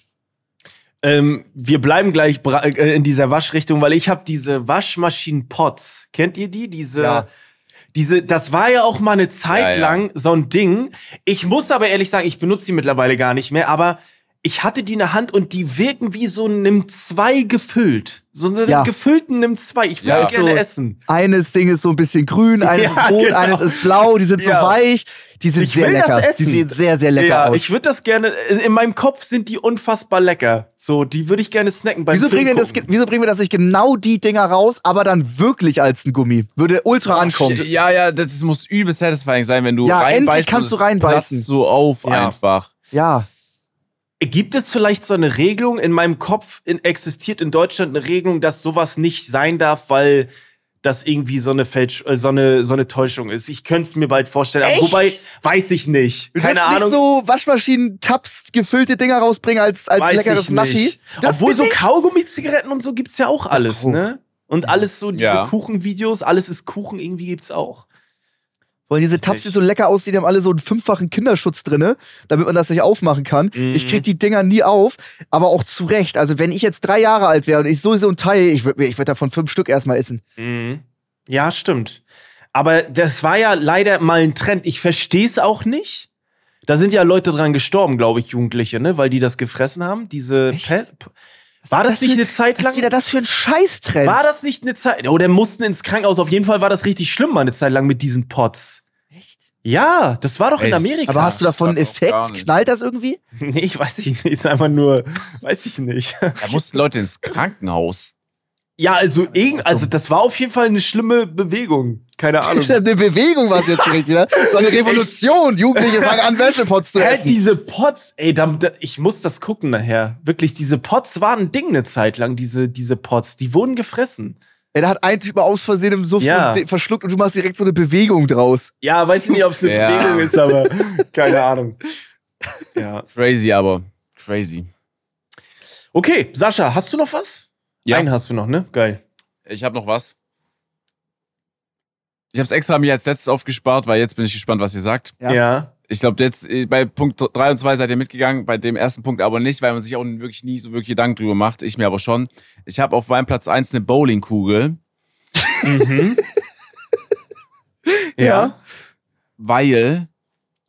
Ähm, wir bleiben gleich äh, in dieser Waschrichtung, weil ich habe diese Waschmaschinen-Pots. Kennt ihr die? Diese, Ja. diese, das war ja auch mal eine Zeit ja. lang so ein Ding. Ich muss aber ehrlich sagen, ich benutze die mittlerweile gar nicht mehr, aber ich hatte die in der Hand und die wirken wie so ein Nimm 2 gefüllt. So einen Ja. gefüllten Nimm 2. Ich würde Ja. gerne So. essen. Eines Ding ist so ein bisschen grün, eines Ja, ist rot, genau. eines ist blau, die sind Ja. so weich, die sind Ich sehr will das lecker. essen. Die sehen sehr, sehr lecker ja, aus. ich würde das gerne, in meinem Kopf sind die unfassbar lecker. So, die würde ich gerne snacken beim Wieso Film bringen, wir das, wieso bringen wir das nicht genau die Dinger raus, aber dann wirklich als ein Gummi? Würde ultra ankommen. Ja, ja, das muss übel satisfying sein, wenn du Ja, reinbeißt. endlich kannst du reinbeißen. platzt so auf Ja. einfach. Ja. Gibt es vielleicht so eine Regelung? In meinem Kopf in, existiert in Deutschland eine Regelung, dass sowas nicht sein darf, weil das irgendwie so eine Fälsch äh, so eine so eine Täuschung ist. Ich könnte es mir bald vorstellen, aber wobei weiß ich nicht. Du Keine Ahnung. nicht so Waschmaschinen-Tabs gefüllte Dinger rausbringen als, als weiß leckeres Naschi. Obwohl so ich. Kaugummi-Zigaretten und so gibt's ja auch alles, ne? Und alles so, diese Ja. Kuchenvideos, alles ist Kuchen, irgendwie gibt's auch. Weil diese Tabs, die so lecker aussehen, die haben alle so einen fünffachen Kinderschutz drinne, damit man das nicht aufmachen kann. Mhm. Ich krieg die Dinger nie auf, aber auch zu Recht. Also wenn ich jetzt drei Jahre alt wäre und ich sowieso ein Teil, ich würde ich würd davon fünf Stück erstmal essen. Mhm. Ja, stimmt. Aber das war ja leider mal ein Trend. Ich verstehe es auch nicht. Da sind ja Leute dran gestorben, glaube ich, Jugendliche, ne? Weil die das gefressen haben. Diese Echt? War das, nicht für- eine Zeit Was lang? ist wieder das für ein Scheißtrend? War das nicht eine Zeit? Oder mussten ins Krankenhaus. Auf jeden Fall war das richtig schlimm mal eine Zeit lang mit diesen Pots. Echt? Ja, das war doch in Echt? Amerika. Aber hast du davon einen das Effekt? nicht. Knallt das irgendwie? Nee, ich weiß nicht. Ist einfach nur, weiß ich nicht. Da mussten Leute ins Krankenhaus. Ja, also, irgend, also das war auf jeden Fall eine schlimme Bewegung. Keine Ahnung. Eine Bewegung war es jetzt direkt wieder. So eine Revolution. Jugendliche fangen an, Wäschepots zu Hä, essen. diese Pots, ey, da, da, ich muss das gucken nachher. Wirklich, diese Pots waren ein Ding eine Zeit lang, diese, diese Pots. Die wurden gefressen. Ey, da hat ein Typ mal aus Versehen im Suff Ja. so verschluckt und du machst direkt so eine Bewegung draus. Ja, weiß ich nicht, ob es eine Ja. Bewegung ist, aber keine Ahnung. Ja. Crazy, aber crazy. Okay, Sascha, hast du noch was? Ja. Einen hast du noch, ne? Geil. Ich habe noch was. Ich habe es extra mir als letztes aufgespart, weil jetzt bin ich gespannt, was ihr sagt. Ja. Ja. Ich glaube, jetzt äh, bei Punkt 3 und 2 seid ihr mitgegangen, bei dem ersten Punkt aber nicht, weil man sich auch wirklich nie so wirklich Gedanken drüber macht. Ich mir aber schon. Ich habe auf meinem Platz 1 eine Bowlingkugel, Mhm. ja. weil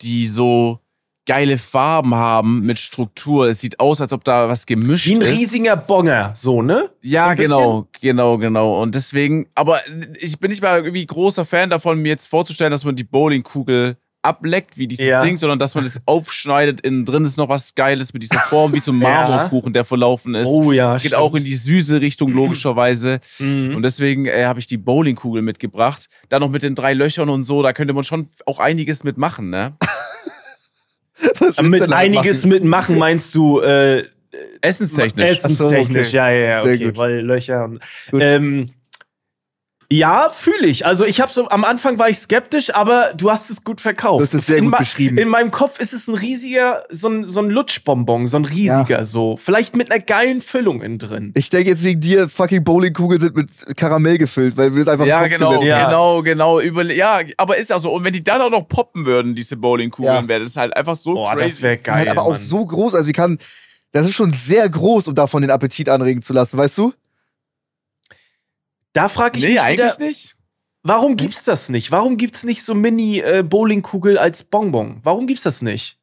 die so geile Farben haben mit Struktur. Es sieht aus, als ob da was gemischt Wie ein ist. riesiger Bonger, so, ne? So Ja, bisschen? genau, genau, genau. Und deswegen, aber ich bin nicht mal irgendwie großer Fan davon, mir jetzt vorzustellen, dass man die Bowlingkugel ableckt, wie dieses Ja. Ding, sondern dass man es aufschneidet. Innen drin ist noch was Geiles mit dieser Form, wie so ein. Marmorkuchen, der verlaufen ist. Oh ja, Geht stimmt. auch in die süße Richtung, logischerweise. Mhm. Und deswegen äh, habe ich die Bowlingkugel mitgebracht. Dann noch mit den drei Löchern und so, da könnte man schon auch einiges mitmachen, ne? Mit einiges machen? mitmachen meinst du äh, Essenstechnisch. essenstechnisch, so, ja, ja, ja, Sehr okay, weil Löcher und ähm, ja, fühle ich. Also ich habe so am Anfang war ich skeptisch, aber du hast es gut verkauft. Hast es sehr in gut beschrieben. In meinem Kopf ist es ein riesiger, so ein, so ein Lutschbonbon, so ein riesiger, so. Vielleicht mit einer geilen Füllung innen drin. Ich denke jetzt wegen dir, fucking Bowlingkugeln sind mit Karamell gefüllt, weil wir es einfach Ja, genau, Ja. genau, genau. Überle ja, aber ist ja so. Und wenn die dann auch noch poppen würden, diese Bowlingkugeln, Ja. wäre das halt einfach so Boah, crazy. das wäre Die sind halt geil. aber auch Mann. so groß, also wie kann, das ist schon sehr groß, um davon den Appetit anregen zu lassen, weißt du? Da frage ich Nee, mich eigentlich wieder, nicht. warum gibt's das nicht? Warum gibt's nicht so Mini-Bowlingkugel als Bonbon? Warum gibt's das nicht?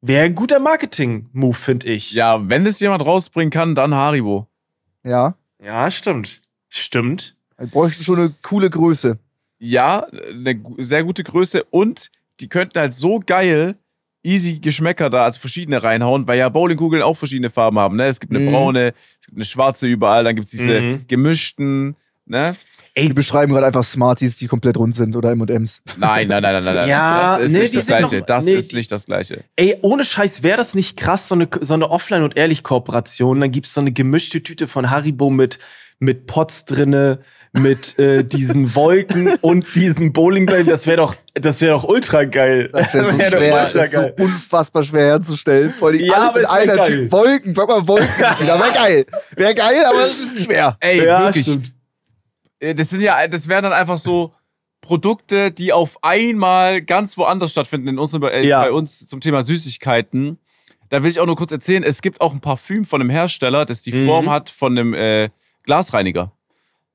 Wäre ein guter Marketing-Move, finde ich. Ja, wenn es jemand rausbringen kann, dann Haribo. Ja. Ja, stimmt. Stimmt. Wir bräuchten schon eine coole Größe. Ja, eine sehr gute Größe und die könnten halt so geil easy Geschmäcker da, also verschiedene reinhauen, weil ja Bowlingkugeln auch verschiedene Farben haben. Ne? Es gibt eine Mhm. braune, es gibt eine schwarze überall, dann gibt es diese Mhm. gemischten. Ne? Die beschreiben gerade einfach Smarties, die komplett rund sind oder M&M's. Nein, nein, nein, nein, nein, nein. Ja, das ist nee, nicht die das sind Gleiche. noch- das nee, ist nicht das Gleiche. Ey, ohne Scheiß, wäre das nicht krass, so eine, so eine Offline- und Ehrlich-Kooperation? Dann gibt's so eine gemischte Tüte von Haribo mit, mit Pots drinne, mit äh, diesen Wolken und diesen Bowlingbällen. Das wäre doch, das wäre doch ultra geil. Das wäre so Wär doch schwer, ultra das ist so unfassbar schwer herzustellen. Vor allem Ja, alles aber in einer geil. Typ Wolken, pack mal Wolken. wieder. Wäre geil. Wäre geil, aber es ist schwer. Ey, Ja, wirklich. stimmt. Äh, Das sind ja, das wären dann einfach so Produkte, die auf einmal ganz woanders stattfinden in unserem, äh, Ja. bei uns zum Thema Süßigkeiten. Da will ich auch nur kurz erzählen, es gibt auch ein Parfüm von einem Hersteller, das die Mhm. Form hat von einem äh, Glasreiniger.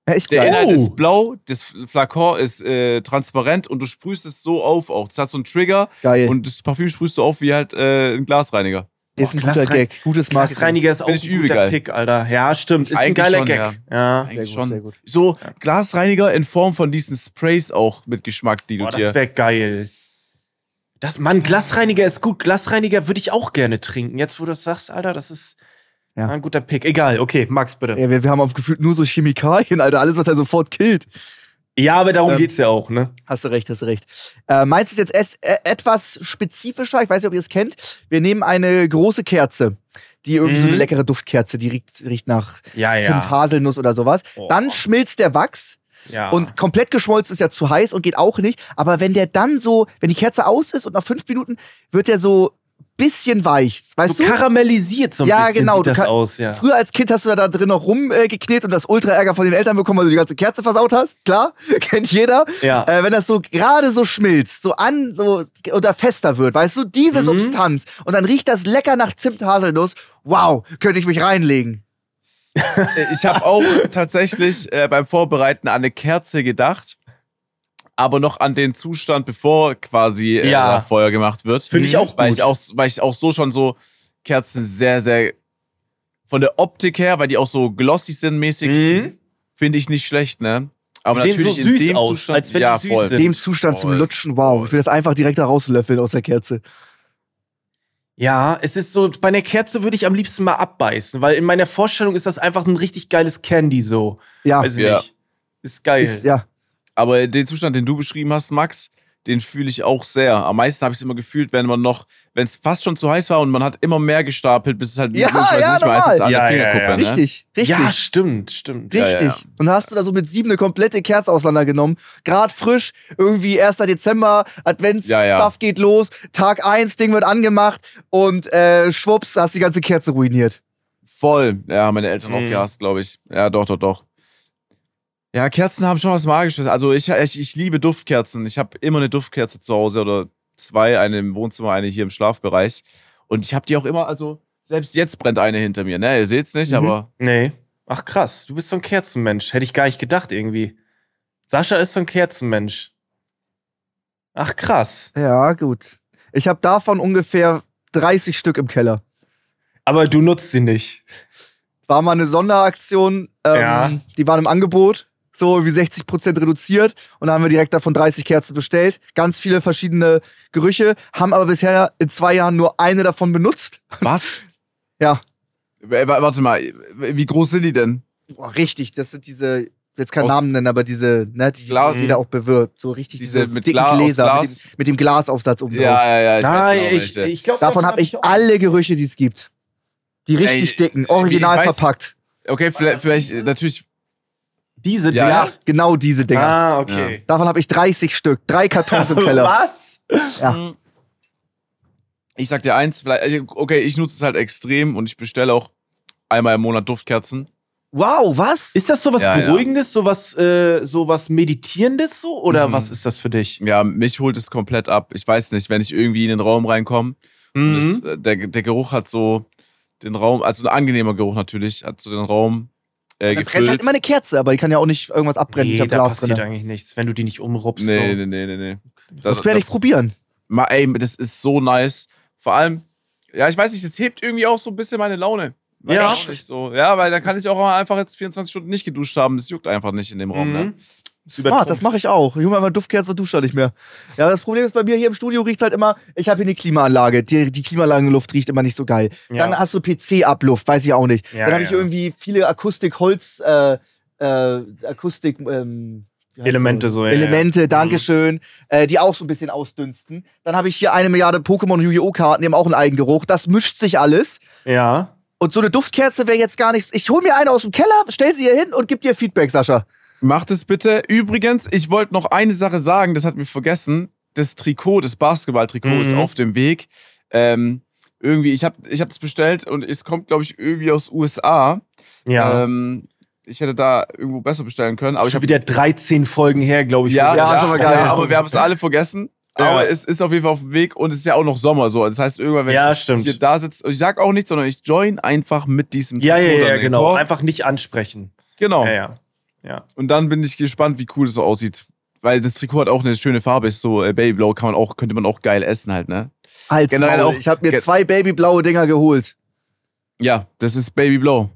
Echt Der geil. Inhalt Oh. ist blau, das Flakon ist äh, transparent und du sprühst es so auf auch. Das hat so einen Trigger Geil. und das Parfüm sprühst du auf wie halt äh, ein Glasreiniger. ist ein Boah, guter Gag. Gutes Marketing. Glasreiniger ist auch ein guter geil. Pick, Alter. Ja, stimmt. Ist ein Eigentlich geiler schon, Gag. ja. Ja. Eigentlich Sehr gut, schon. sehr gut. So Glasreiniger in Form von diesen Sprays auch mit Geschmack, die du Boah, dir. das wäre geil. Das, Mann, Glasreiniger ist gut. Glasreiniger würde ich auch gerne trinken. Jetzt, wo du das sagst, Alter, das ist Ja. ein guter Pick. Egal, okay, Max, bitte. Ey, wir, wir haben auf gefühlt nur so Chemikalien, Alter. Alles, was er sofort killt. Ja, aber darum Ähm, geht's ja auch, ne? Hast du recht, hast du recht. Äh, meins ist jetzt es, äh, etwas spezifischer. Ich weiß nicht, ob ihr es kennt. Wir nehmen eine große Kerze. Die irgendwie so Mhm. eine leckere Duftkerze, die riecht, riecht nach Ja, Zimt, Haselnuss oder sowas. Oh. Dann schmilzt der Wachs. Ja. Und komplett geschmolzen ist ja zu heiß und geht auch nicht. Aber wenn der dann so, wenn die Kerze aus ist und nach fünf Minuten wird der so bisschen weich. Weißt so du? karamellisiert so ein Ja, bisschen genau, sieht das aus, ja. Früher als Kind hast du da, da drin noch rumgeknetet und das Ultra-Ärger von den Eltern bekommen, weil du die ganze Kerze versaut hast. Klar, kennt jeder. Ja. Äh, wenn das so gerade so schmilzt, so an, so oder fester wird, weißt du, diese Mhm. Substanz und dann riecht das lecker nach Zimt-Haselnuss. Wow, könnte ich mich reinlegen. Ich habe auch tatsächlich äh, beim Vorbereiten an eine Kerze gedacht, aber noch an den Zustand, bevor quasi äh, Ja. Feuer gemacht wird. Finde ich auch weil gut. ich auch, weil ich auch so schon so Kerzen sehr, sehr von der Optik her, weil die auch so glossy sind mäßig, Mhm. finde ich nicht schlecht, ne? Aber sehen natürlich so süß in dem aus, Zustand, als wenn ja, die süß voll. sind. Dem Zustand zum Voll. Lutschen, wow. Ich will das einfach direkt da rauslöffeln aus der Kerze. Ja, es ist so, bei einer Kerze würde ich am liebsten mal abbeißen, weil in meiner Vorstellung ist das einfach ein richtig geiles Candy so. Ja, Weiß ich Ja. nicht. Ist geil. ist, ja. Aber den Zustand, den du beschrieben hast, Max, den fühle ich auch sehr. Am meisten habe ich es immer gefühlt, wenn man noch, wenn es fast schon zu heiß war und man hat immer mehr gestapelt, bis es halt Ja, logischerweise ja, nicht mehr heiß ist normal. an Ja, der ja, ja. Fingerkuppe. Ne? Richtig, richtig. Ja, stimmt, stimmt. Ja, Richtig. ja, ja. Und hast du da so mit sieben eine komplette Kerze auseinandergenommen. Grad frisch, irgendwie 1. Dezember, Adventsstuff Ja, ja. geht los, Tag 1, Ding wird angemacht und äh, schwupps, hast die ganze Kerze ruiniert. Voll. Ja, meine Eltern auch Mhm. gehasst, glaube ich. Ja, doch, doch, doch. Ja, Kerzen haben schon was Magisches. Also ich, ich, ich liebe Duftkerzen. Ich habe immer eine Duftkerze zu Hause oder zwei, eine im Wohnzimmer, eine hier im Schlafbereich. Und ich habe die auch immer, also selbst jetzt brennt eine hinter mir. Ne, ihr seht's nicht, Mhm. aber Nee. Ach krass, du bist so ein Kerzenmensch. Hätte ich gar nicht gedacht irgendwie. Sascha ist so ein Kerzenmensch. Ach krass. Ja, gut. Ich habe davon ungefähr 30 Stück im Keller. Aber du nutzt sie nicht. War mal eine Sonderaktion, ähm, Ja. die waren im Angebot, so wie 60% reduziert und da haben wir direkt davon 30 Kerzen bestellt. Ganz viele verschiedene Gerüche, haben aber bisher in zwei Jahren nur eine davon benutzt. was? Ja. W- Warte mal, wie groß sind die denn? Boah, richtig, das sind diese, ich will jetzt keinen Aus- Namen nennen, aber diese, ne, die Glas- jeder auch bewirbt. So richtig Diese diese, mit dicken Gla- Gläser Glas? Mit, dem, mit dem Glasaufsatz oben drauf. Ja, ja, ja. Ich Nein, weiß genau ich, ich glaube, Davon habe ich alle Gerüche, die es gibt. Die richtig Ey, dicken, original verpackt. Okay, vielleicht, vielleicht natürlich. Diese Ja, Dinger. Ja, genau diese Dinger. Ah, okay. Davon habe ich 30 Stück, drei Kartons im Keller. Was? Ja. Ich sag dir eins, vielleicht, also, okay, ich nutze es halt extrem und ich bestelle auch einmal im Monat Duftkerzen. Wow, was? Ist das sowas Ja, ja. Beruhigendes, sowas, äh, sowas Meditierendes so? Oder Mhm. was ist das für dich? Ja, mich holt es komplett ab. Ich weiß nicht, wenn ich irgendwie in den Raum reinkomme, Mhm. äh, der, der Geruch hat so den Raum, also ein angenehmer Geruch natürlich, hat so den Raum äh, Dann brennt gefüllt. halt immer eine Kerze, aber die kann ja auch nicht irgendwas abbrennen. Nee, ist ja da Glas passiert drin. eigentlich nichts, wenn du die nicht umrupst. nee, so. nee, nee, nee, nee. Das werde ich probieren. Ma, ey, das ist so nice. Vor allem, ja, ich weiß nicht, das hebt irgendwie auch so ein bisschen meine Laune. Weiß Ja. so. Ja, weil dann kann ich auch einfach jetzt 24 Stunden nicht geduscht haben. Das juckt einfach nicht in dem Raum, ne? Mhm. Smart, das mache ich auch. Ich hole mir einfach Duftkerze und dusche nicht mehr. Ja, das Problem ist bei mir hier im Studio riecht halt immer, ich habe hier eine Klimaanlage. Die, die Klimaanlagenluft riecht immer nicht so geil. Ja. Dann hast du PC-Abluft, weiß ich auch nicht. Ja, Dann habe ich ja. irgendwie viele Akustik-Holz, äh, äh, Akustik, ähm, Elemente so, ja, Mhm. Elemente, Dankeschön, äh, die auch so ein bisschen ausdünsten. Dann habe ich hier eine Milliarde Pokémon Yu-Gi-Oh! Karten, die haben auch einen Eigengeruch. Das mischt sich alles. Ja. Und so eine Duftkerze wäre jetzt gar nichts. Ich hol mir eine aus dem Keller, stell sie hier hin und gib dir Feedback, Sascha. Macht es bitte. Übrigens, ich wollte noch eine Sache sagen, das hat mir vergessen. Das Trikot, das Basketball-Trikot Mhm. ist auf dem Weg. Ähm, irgendwie, ich habe ich hab das bestellt und es kommt, glaube ich, irgendwie aus USA. Ja. Ähm, ich hätte da irgendwo besser bestellen können, aber ich Schon habe wieder 13 Folgen her, glaube ich. Ja, Ja, das ist aber geil. Ja, aber wir haben es alle vergessen. Ja. Aber es ist auf jeden Fall auf dem Weg und es ist ja auch noch Sommer so. Das heißt, irgendwann, wenn Ja, ich stimmt. hier da sitze, und ich sag auch nichts, sondern ich join einfach mit diesem Ja, ja, Trikot ja, in genau. Einfach nicht ansprechen. Genau. Ja, ja. Ja. Und dann bin ich gespannt, wie cool es so aussieht. Weil das Trikot hat auch eine schöne Farbe, ist so äh, Babyblau, kann man auch, könnte man auch geil essen halt, ne? Als Generell Maul. auch- Ich habe mir zwei babyblaue Dinger geholt. Ja, das ist Babyblau.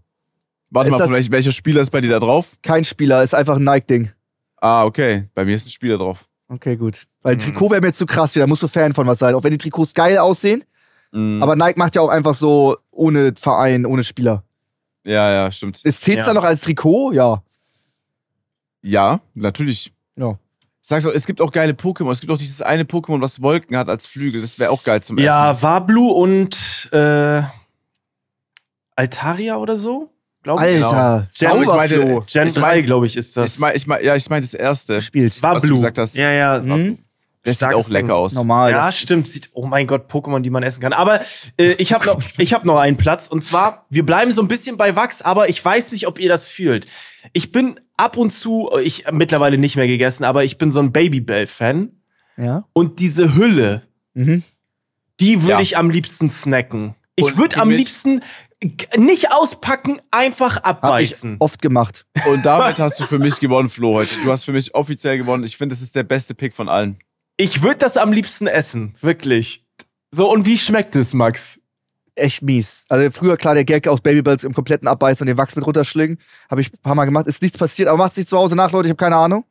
Warte Ist mal, vielleicht, welcher Spieler ist bei dir da drauf? Kein Spieler, ist einfach ein Nike-Ding. Ah, okay. Bei mir ist ein Spieler drauf. Okay, gut. Weil Mhm. Trikot wäre mir zu krass, da musst du Fan von was sein. Auch wenn die Trikots geil aussehen. Mhm. Aber Nike macht ja auch einfach so ohne Verein, ohne Spieler. ja, ja, stimmt. Ist zählt's Ja. dann noch als Trikot? Ja. Ja, natürlich. Ja. Sagst du, es gibt auch geile Pokémon. Es gibt auch dieses eine Pokémon, was Wolken hat als Flügel. Das wäre auch geil zum Essen. Ja, Wablu und äh, Altaria oder so? glaube ich. Alter, Genau. Ich meine. Gen Ich 3, mein- glaube ich, ist das. Ich meine, ich mein, ja, ich meine das erste. Spielt. War was du gesagt hast. Ja, ja. Hm? Das sieht auch lecker aus. Normal. ja, stimmt. Sieht, oh mein Gott, Pokémon, die man essen kann. Aber äh, ich habe noch, ich hab noch einen Platz. Und zwar, wir bleiben so ein bisschen bei Wachs, aber ich weiß nicht, ob ihr das fühlt. Ich bin ab und zu, ich mittlerweile nicht mehr gegessen, aber ich bin so ein Babybell-Fan. Ja. Und diese Hülle, Mhm. die würde Ja. ich am liebsten snacken. Ich würde am liebsten nicht auspacken, einfach Hab ich abbeißen. oft gemacht. Und damit hast du für mich gewonnen, Flo, heute. Du hast für mich offiziell gewonnen. Ich finde, das ist der beste Pick von allen. Ich würde das am liebsten essen, wirklich. So, und wie schmeckt es, Max? Echt mies. Also früher klar der Gag aus Babybells im kompletten Abbeißen und den Wachs mit runterschlingen. Habe ich ein paar Mal gemacht. Ist nichts passiert, aber macht sich zu Hause nach, Leute. Ich habe keine Ahnung.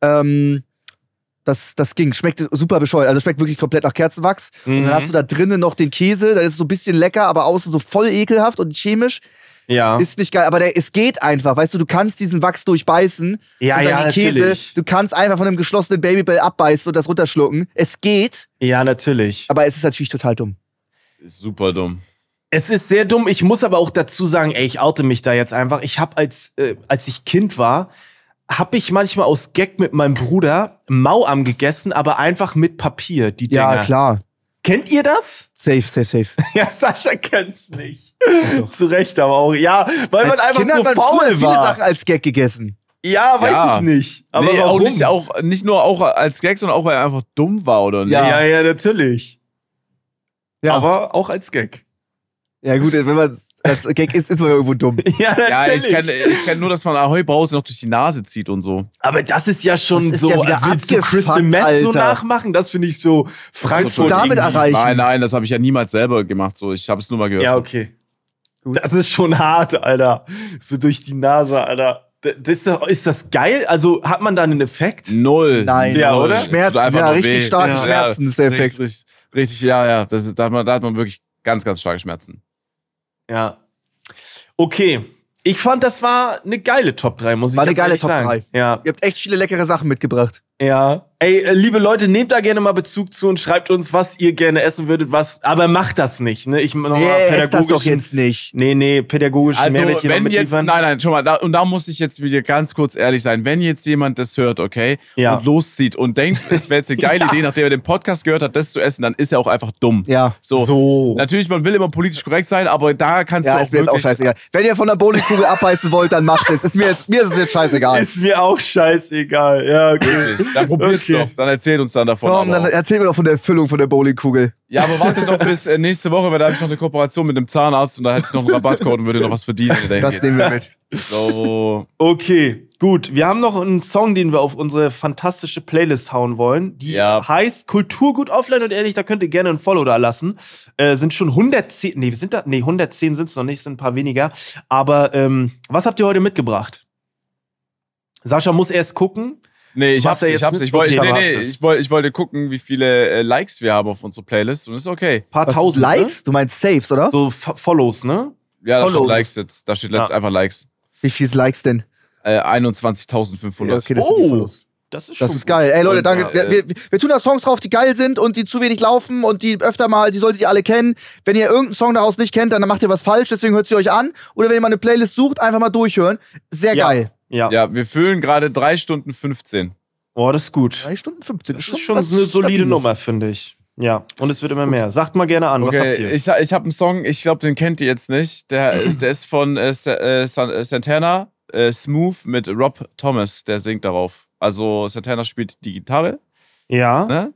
Ähm, das, das ging. Schmeckt super bescheuert. Also schmeckt wirklich komplett nach Kerzenwachs. Und Mhm. dann hast du da drinnen noch den Käse. Dann ist es so ein bisschen lecker, aber außen so voll ekelhaft und chemisch. Ja. Ist nicht geil. Aber der, es geht einfach. Weißt du, du kannst diesen Wachs durchbeißen. Ja, und dann ja, den Käse. natürlich. Du kannst einfach von einem geschlossenen Babybell abbeißen und das runterschlucken. Es geht, Ja, natürlich. aber es ist natürlich total dumm. Ist super dumm. Es ist sehr dumm. Ich muss aber auch dazu sagen, ey, ich oute mich da jetzt einfach. Ich habe als, äh, als ich Kind war, habe ich manchmal aus Gag mit meinem Bruder Mauam gegessen, aber einfach mit Papier, die Dinger. Ja, klar. Kennt ihr das? Safe, safe, safe. Ja, Sascha kennt's nicht. Zu Recht aber auch. Ja, weil man Als einfach Kind hat so man faul viele war. Sachen als Gag gegessen. Ja, weiß Ja. ich nicht. Aber nee, warum? Auch nicht, auch, nicht nur auch als Gag, sondern auch, weil er einfach dumm war, oder nicht? Ja. ja, ja, natürlich. Ja. Aber auch als Gag. Ja, gut, wenn man als Gag ist, ist man ja irgendwo dumm. Ja, natürlich. Ja, ich kenne ich kenn nur, dass man Ahoi Brause noch durch die Nase zieht und so. Aber das ist ja schon Das so, ja wieder willst du abgefuckt, Meth so nachmachen? Das finde ich so Frankfurt. damit irgendwie. erreichen? Nein, nein, das habe ich ja niemals selber gemacht. So, ich habe es nur mal gehört. Ja, okay. Gut. Das ist schon hart, Alter. So durch die Nase, Alter. Das ist, das geil? Also hat man da einen Effekt? Null. Nein, Ja, Null. oder? Schmerzen, ja, richtig weh. starke Ja. Schmerzen ist der Effekt. Richtig, richtig, richtig, ja, ja. Das da, hat man, da hat man wirklich ganz, ganz starke Schmerzen. Ja. Okay. Ich fand, das war eine geile Top 3, muss ich War eine geile Top sagen. 3. Ja. Ihr habt echt viele leckere Sachen mitgebracht. Ja. Ey, äh, liebe Leute, nehmt da gerne mal Bezug zu und schreibt uns, was ihr gerne essen würdet, was. Aber macht das nicht, ne? Ich nochmal Nee, ist das doch jetzt nicht. Nee, nee, pädagogischen Also, Mehrwert wenn jetzt, nein, nein, schon mal, da, und da muss ich jetzt wieder ganz kurz ehrlich sein. Wenn jetzt jemand das hört, okay, Ja. und loszieht und denkt, es wäre jetzt eine geile Ja. Idee, nachdem er den Podcast gehört hat, das zu essen, dann ist er auch einfach dumm. Ja. So. So. Natürlich, man will immer politisch korrekt sein, aber da kannst Ja, du auch ist mir jetzt auch scheißegal. Wenn ihr von der Bowlingkugel abbeißen wollt, dann macht es. Ist mir, jetzt, mir ist es jetzt scheißegal. Ist mir auch scheißegal. Ja, okay. Wirklich. Dann probier's Okay. Doch. Dann erzählt uns dann davon. Komm, dann erzähl mir doch von der Erfüllung von der Bowlingkugel. ja, aber wartet doch bis äh, nächste Woche, weil da habe ich noch eine Kooperation mit dem Zahnarzt und da hätte ich noch einen Rabattcode und würde noch was verdienen. Das nehmen wir mit. So. Okay, gut. Wir haben noch einen Song, den wir auf unsere fantastische Playlist hauen wollen. Die Ja. heißt Kulturgut offline und ehrlich, da könnt ihr gerne ein Follow da lassen. Äh, sind schon 110, nee, wir sind da, nee, 110 sind es noch nicht, sind ein paar weniger. Aber ähm, was habt ihr heute mitgebracht? Sascha muss erst gucken. Nee, ich hab's, ich jetzt hab's. Ich wollte, Okay, nee, nee, ich wollte, ich wollte gucken, wie viele äh, Likes wir haben auf unserer Playlist und ist okay. Paar Was, tausend. Likes? Du meinst Saves, oder? Ne? So F Follows, ne? Ja, da steht. Likes jetzt. Da steht letzt Ja. einfach Likes. Wie viel Likes denn? Äh, 21.500. Ja, okay, das sind die Oh, Follows. das ist Das schon ist geil. Ey Leute, danke. äh, Wir, wir, wir tun da Songs drauf, die geil sind und die zu wenig laufen und die öfter mal, die solltet ihr alle kennen. Wenn ihr irgendeinen Song daraus nicht kennt, dann macht ihr was falsch, deswegen hört sie euch an. Oder wenn ihr mal eine Playlist sucht, einfach mal durchhören. Sehr Ja. geil. Ja. Ja, wir füllen gerade 3 Stunden 15. Oh, das ist gut. 3 Stunden 15. Das ist schon was eine solide Stabiles. Nummer, finde ich. Ja, und es wird immer mehr. Sagt mal gerne an, was habt Okay, ihr? ich, ich habe einen Song, ich glaube, den kennt ihr jetzt nicht. Der, der ist von äh, Sa- äh, äh, Santana, äh, Smooth mit Rob Thomas, der singt darauf. Also Santana spielt die Gitarre, ja. ne?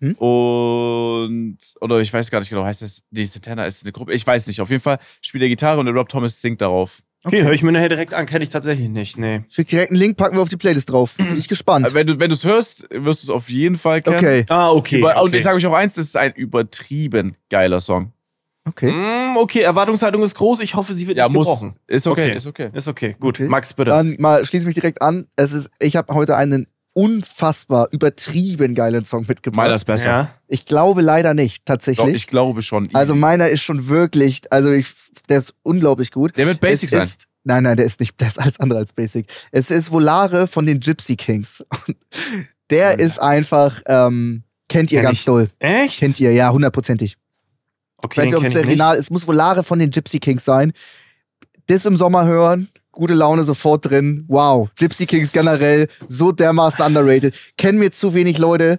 Hm? Und, oder ich weiß gar nicht genau, heißt das, die Santana ist eine Gruppe, ich weiß nicht. Auf jeden Fall spielt er Gitarre und der Rob Thomas singt darauf. Okay, höre ich mir nachher direkt an, kenne ich tatsächlich nicht. Nee. Schickt direkt einen Link, packen wir auf die Playlist drauf. Bin ich gespannt. Äh, Wenn du wenn es hörst, wirst du es auf jeden Fall kennen. Okay, Ah, okay. Über, Und okay. ich sage euch auch eins, das ist ein übertrieben geiler Song. okay. Mm, okay, Erwartungshaltung ist groß. Ich hoffe, sie wird Ja, nicht muss. gebrochen. Ist okay, Okay. ist okay. Ist okay. Gut, Okay. Max, bitte. Dann mal schließe mich direkt an. Es ist, ich habe heute einen unfassbar übertrieben geilen Song mitgebracht. Meiner ist besser. ja. Ich glaube leider nicht, Doch, tatsächlich. ich glaube schon. Easy. also meiner ist schon wirklich, also ich, der ist unglaublich gut. der wird basic es sein. Ist, nein, nein, der ist nicht, der ist alles andere als basic. Es ist Volare von den Gypsy Kings. Und der Alter. ist einfach, ähm, kennt ihr Kenn ganz ich. doll. Echt? Kennt ihr, ja, hunderttoriginal. Okay, Ich weiß nicht, ob es original ist. Muss Volare von den Gypsy Kings sein. das im Sommer hören, gute Laune sofort drin. Wow, Gypsy Kings generell so dermaßen underrated. Kennen wir zu wenig Leute.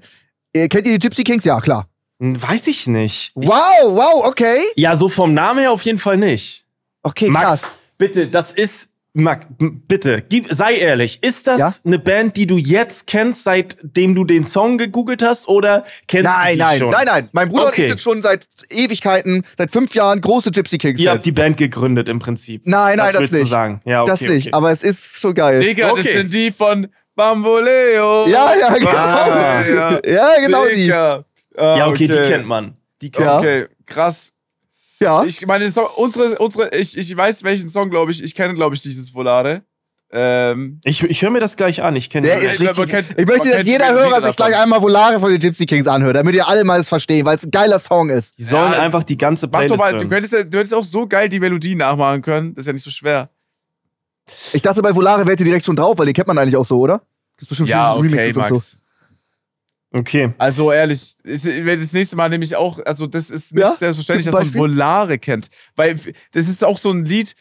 Äh, kennt ihr die Gypsy Kings? Ja, klar. Hm, Weiß ich nicht. Wow, wow, okay. Ja, so vom Namen her auf jeden Fall nicht. Okay, Max, krass. bitte, das ist. Max, m- bitte, gib, sei ehrlich. Ist das Ja? eine Band, die du jetzt kennst, seitdem du den Song gegoogelt hast, oder kennst du Nein, die nein, schon? nein, nein. Mein Bruder und Okay. ich sind schon seit Ewigkeiten, seit fünf Jahren große Gypsy Kings. Ihr habt die Band gegründet im Prinzip. Nein, nein, das willst Du nicht. sagen. Ja, okay, das nicht, Okay. aber es ist schon geil. Digga, das sind die von Bamboleo. Ja, ja, genau. Ah, ja. Ja, genau die. Digga. Ah, ja, okay, die kennt man. Die kennt Ja. Okay, krass. Ja. Ich meine, Song, unsere, unsere, ich, ich weiß welchen Song, glaube ich. Ich kenne, glaube ich, dieses Volare. Ähm, Ich, ich höre mir das gleich an. Ich kenne die. richtig. kennt- ich möchte, dass die jeder Hörer sich davon. gleich einmal Volare von den Gypsy Kings anhört, damit ihr alle mal das verstehen, weil es ein geiler Song ist. Die sollen Ja, einfach die ganze mach Playlist doch mal, du könntest, ja, du hättest auch so geil die Melodie nachmachen können. Das ist ja nicht so schwer. Ich dachte, bei Volare wärt ihr direkt schon drauf, weil den kennt man eigentlich auch so, oder? Das ist bestimmt Ja, viele okay, Remixes und so. Okay. Also ehrlich, ich, wenn das nächste Mal nämlich auch, also das ist nicht Ja? selbstverständlich, dass man? Volare kennt. Weil das ist auch so ein Lied,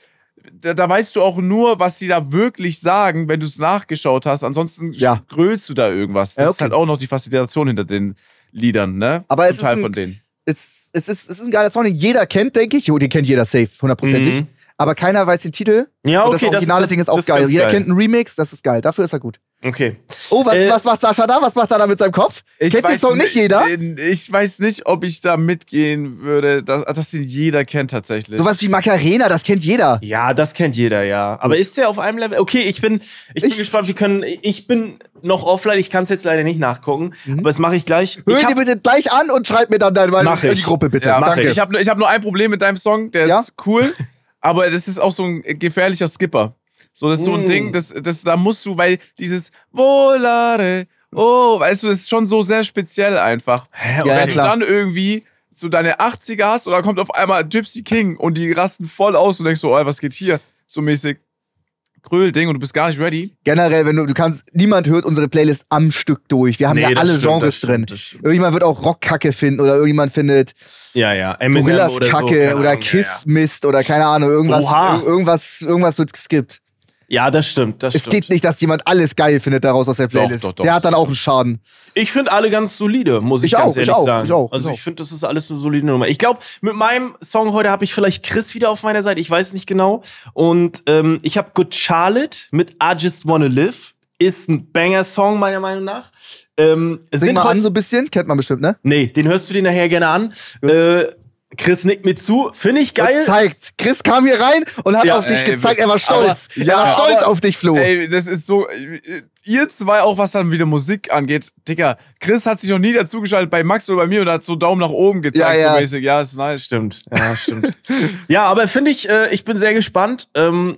da, da weißt du auch nur, was sie da wirklich sagen, wenn du es nachgeschaut hast. Ansonsten Ja. grölst du da irgendwas. Das Ja, ist okay. halt auch noch die Faszination hinter den Liedern, ne? Aber Zum es ist Teil ein- von denen. Es, es, ist, es ist ein geiler Song, den jeder kennt, denke ich. Jo, den kennt jeder safe, hundertprozentig. Mhm. Aber keiner weiß den Titel. Ja, Und okay, das originale das, Ding ist auch geil. Jeder geil. kennt einen Remix, das ist geil. Dafür ist er gut. Okay. Oh, was, Äh, was macht Sascha da? Was macht er da mit seinem Kopf? kennt den Song nicht jeder? Ich weiß nicht, ob ich da mitgehen würde, dass, dass den jeder kennt tatsächlich. Sowas wie Macarena, das kennt jeder. Ja, das kennt jeder, ja. Aber ist der auf einem Level? Okay, ich bin, ich bin Ich- gespannt. Wir können, ich bin noch offline. Ich kann es jetzt leider nicht nachgucken, aber das mache ich gleich. Hör Ich dir bitte gleich an und schreib mir dann deine Meinung Mach in ich. die Gruppe, bitte. Ja, mach Danke. Ich habe ich hab nur ein Problem mit deinem Song, der Ja? ist cool, aber das ist auch so ein gefährlicher Skipper. So, das ist so ein Mm. Ding, das, das, da musst du, weil dieses Volare, oh, weißt du, das ist schon so sehr speziell einfach. Hä, Und Ja, wenn klar. du dann irgendwie so deine 80er hast und dann kommt auf einmal Gypsy King und die rasten voll aus und denkst so, oh, was geht hier? So mäßig Grölding und du bist gar nicht ready. Generell, wenn du, du kannst, niemand hört unsere Playlist am Stück durch. Wir haben Nee, ja alle stimmt, Genres stimmt, drin. Irgendjemand wird auch Rockkacke finden oder irgendjemand findet Ja, ja. Eminem Gorillas oder so, Kacke oder Kiss Mist oder keine Ahnung, irgendwas, Oha. irgendwas, irgendwas wird geskippt. Ja, das stimmt, das Es stimmt. geht nicht, dass jemand alles geil findet daraus aus der Playlist. doch, doch, der hat dann auch einen Schaden. Ich finde alle ganz solide, muss ich, Ich ganz auch, ich ehrlich auch, sagen. ich auch, also ich ich finde, das ist alles eine solide Nummer. Ich glaube, mit meinem Song heute habe ich vielleicht Chris wieder auf meiner Seite. Ich weiß nicht genau. Und ähm, ich habe Good Charlotte mit I Just Wanna Live. Ist ein Banger-Song, meiner Meinung nach. Ähm, Sing mal an so ein bisschen, kennt man bestimmt, ne? Nee, den hörst du dir nachher gerne an. Äh, Chris nickt mir zu. Finde ich geil. Und zeigt. Chris kam hier rein und hat Ja, auf dich ey, gezeigt, er war stolz. aber- er war ja, stolz aber- auf dich, Flo. Ey, das ist so. Ihr zwei auch, was dann wieder Musik angeht. Digga, Chris hat sich noch nie dazugeschaltet bei Max oder bei mir und hat so Daumen nach oben gezeigt, Ja, ja. so mäßig. Ja, ist nice. Stimmt, ja, stimmt. ja, aber finde ich, äh, ich bin sehr gespannt, ähm,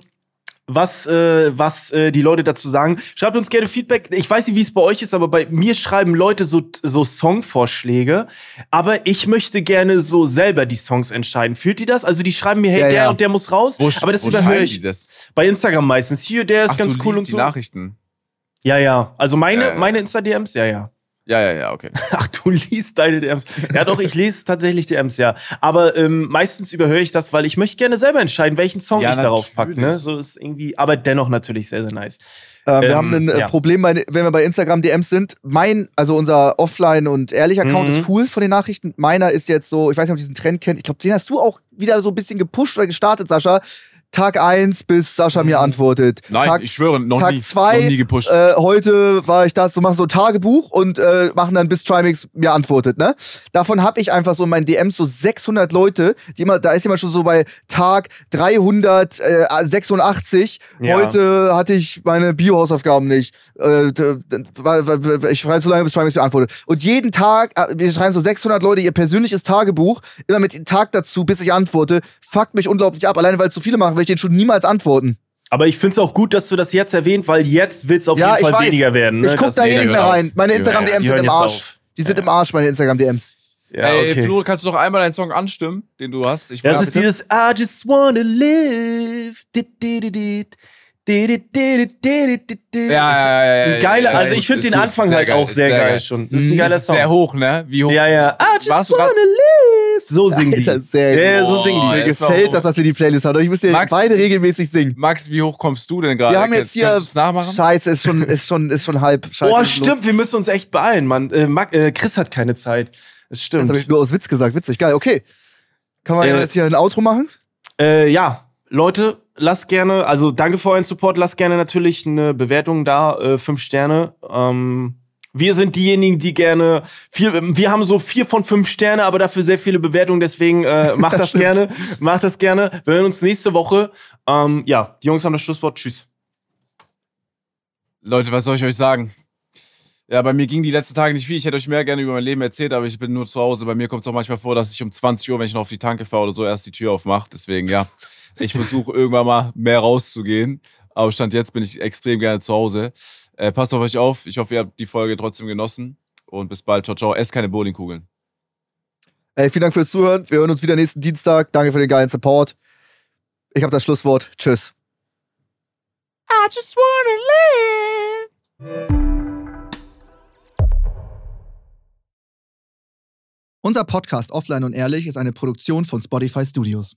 was, äh, was äh, die Leute dazu sagen. Schreibt uns gerne Feedback. Ich weiß nicht, wie es bei euch ist, aber bei mir schreiben Leute so, so Songvorschläge. Aber ich möchte gerne so selber die Songs entscheiden. Fühlt ihr das? Also die schreiben mir, hey, Ja, der ja. und der muss raus. sch- aber das wo überhöre ich die das? bei Instagram meistens. Hier, der ist Ach, ganz du cool liest und die so. Nachrichten. Ja, ja. Also meine, ja. meine Insta-DMs, ja, ja. Ja, ja, ja, okay. Ach, du liest deine DMs. Ja, doch, ich lese tatsächlich DMs, ja. Aber ähm, meistens überhöre ich das, weil ich möchte gerne selber entscheiden, welchen Song Ja, ich darauf packe. Ne? So ist irgendwie, aber dennoch natürlich sehr, sehr nice. Äh, wir Ähm, haben ein äh, ja. Problem, bei, wenn wir bei Instagram DMs sind. Mein, also unser Offline- und Ehrlich-Account Mhm. ist cool von den Nachrichten. Meiner ist jetzt so, ich weiß nicht, ob du diesen Trend kennt. Ich glaube, den hast du auch wieder so ein bisschen gepusht oder gestartet, Sascha. Tag 1, bis Sascha mir antwortet. Nein, Tag, ich schwöre, noch Tag nie. zwei, noch nie gepusht. Äh, heute war ich da, so machen so ein Tagebuch und äh, machen dann bis Trimix mir antwortet, ne? Davon habe ich einfach so in meinen DMs so 600 Leute, die immer, da ist jemand schon so bei Tag 386. Ja. Heute hatte ich meine Bio-Hausaufgaben nicht. Äh, ich schreibe so lange, bis Trimix mir antwortet. Und jeden Tag, äh, wir schreiben so 600 Leute ihr persönliches Tagebuch, immer mit dem Tag dazu, bis ich antworte, fuckt mich unglaublich ab. Alleine weil es so viele machen, will ich denen schon niemals antworten. Aber ich finde es auch gut, dass du das jetzt erwähnt, weil jetzt wird es auf Ja, jeden Fall weiß. weniger werden. Ne? Ich guck Das- da eh nicht mehr auf. rein. Meine Instagram-DMs sind im Arsch. auf. Die sind im Arsch, meine Instagram-DMs. Ja, Ey, okay. Flo, kannst du doch einmal deinen Song anstimmen, den du hast? Ich Das ist dieses I just wanna live. Dit, dit, dit, Ja, ja, ja, ja, Geiler, ja, also ich finde gut, den Anfang halt auch sehr geil, schon. Das ist ein geiler Song. sehr hoch, ne? Wie hoch? Ja, ja. I just wanna live. So singen die. Sehr ja, ja, gut. so singen Oh, die. Mir das gefällt das, dass wir die Playlist haben. Ich muss Max- beide regelmäßig singen. Max, wie hoch kommst du denn gerade? Wir haben jetzt hier. Scheiße, ist schon, ist schon, ist schon halb. Scheiße, los. stimmt, wir müssen uns echt beeilen, Mann. Chris hat keine Zeit. Das Das stimmt. habe ich nur aus Witz gesagt. Witzig, geil. Okay. Kann man jetzt hier ein Outro machen? Ja, Leute, lasst gerne, also danke für euren Support, lasst gerne natürlich eine Bewertung da, äh, fünf Sterne. Ähm, wir sind diejenigen, die gerne vier, wir haben so vier von fünf Sterne, aber dafür sehr viele Bewertungen, deswegen äh, macht das Stimmt. gerne, macht das gerne. Wir hören uns nächste Woche. Ähm, ja, die Jungs haben das Schlusswort. Tschüss. Leute, was soll ich euch sagen? Ja, bei mir ging die letzten Tage nicht viel. Ich hätte euch mehr gerne über mein Leben erzählt, aber ich bin nur zu Hause. Bei mir kommt es auch manchmal vor, dass ich um 20 Uhr, wenn ich noch auf die Tanke fahre oder so, erst die Tür aufmache. Deswegen, ja, ich versuche irgendwann mal mehr rauszugehen. Aber Stand jetzt bin ich extrem gerne zu Hause. Äh, passt auf euch auf. Ich hoffe, ihr habt die Folge trotzdem genossen. Und bis bald. Ciao, ciao. Esst keine Bowlingkugeln. Ey, vielen Dank fürs Zuhören. Wir hören uns wieder nächsten Dienstag. Danke für den geilen Support. Ich habe das Schlusswort. Tschüss. I just wanna live. Unser Podcast Offline und Ehrlich ist eine Produktion von Spotify Studios.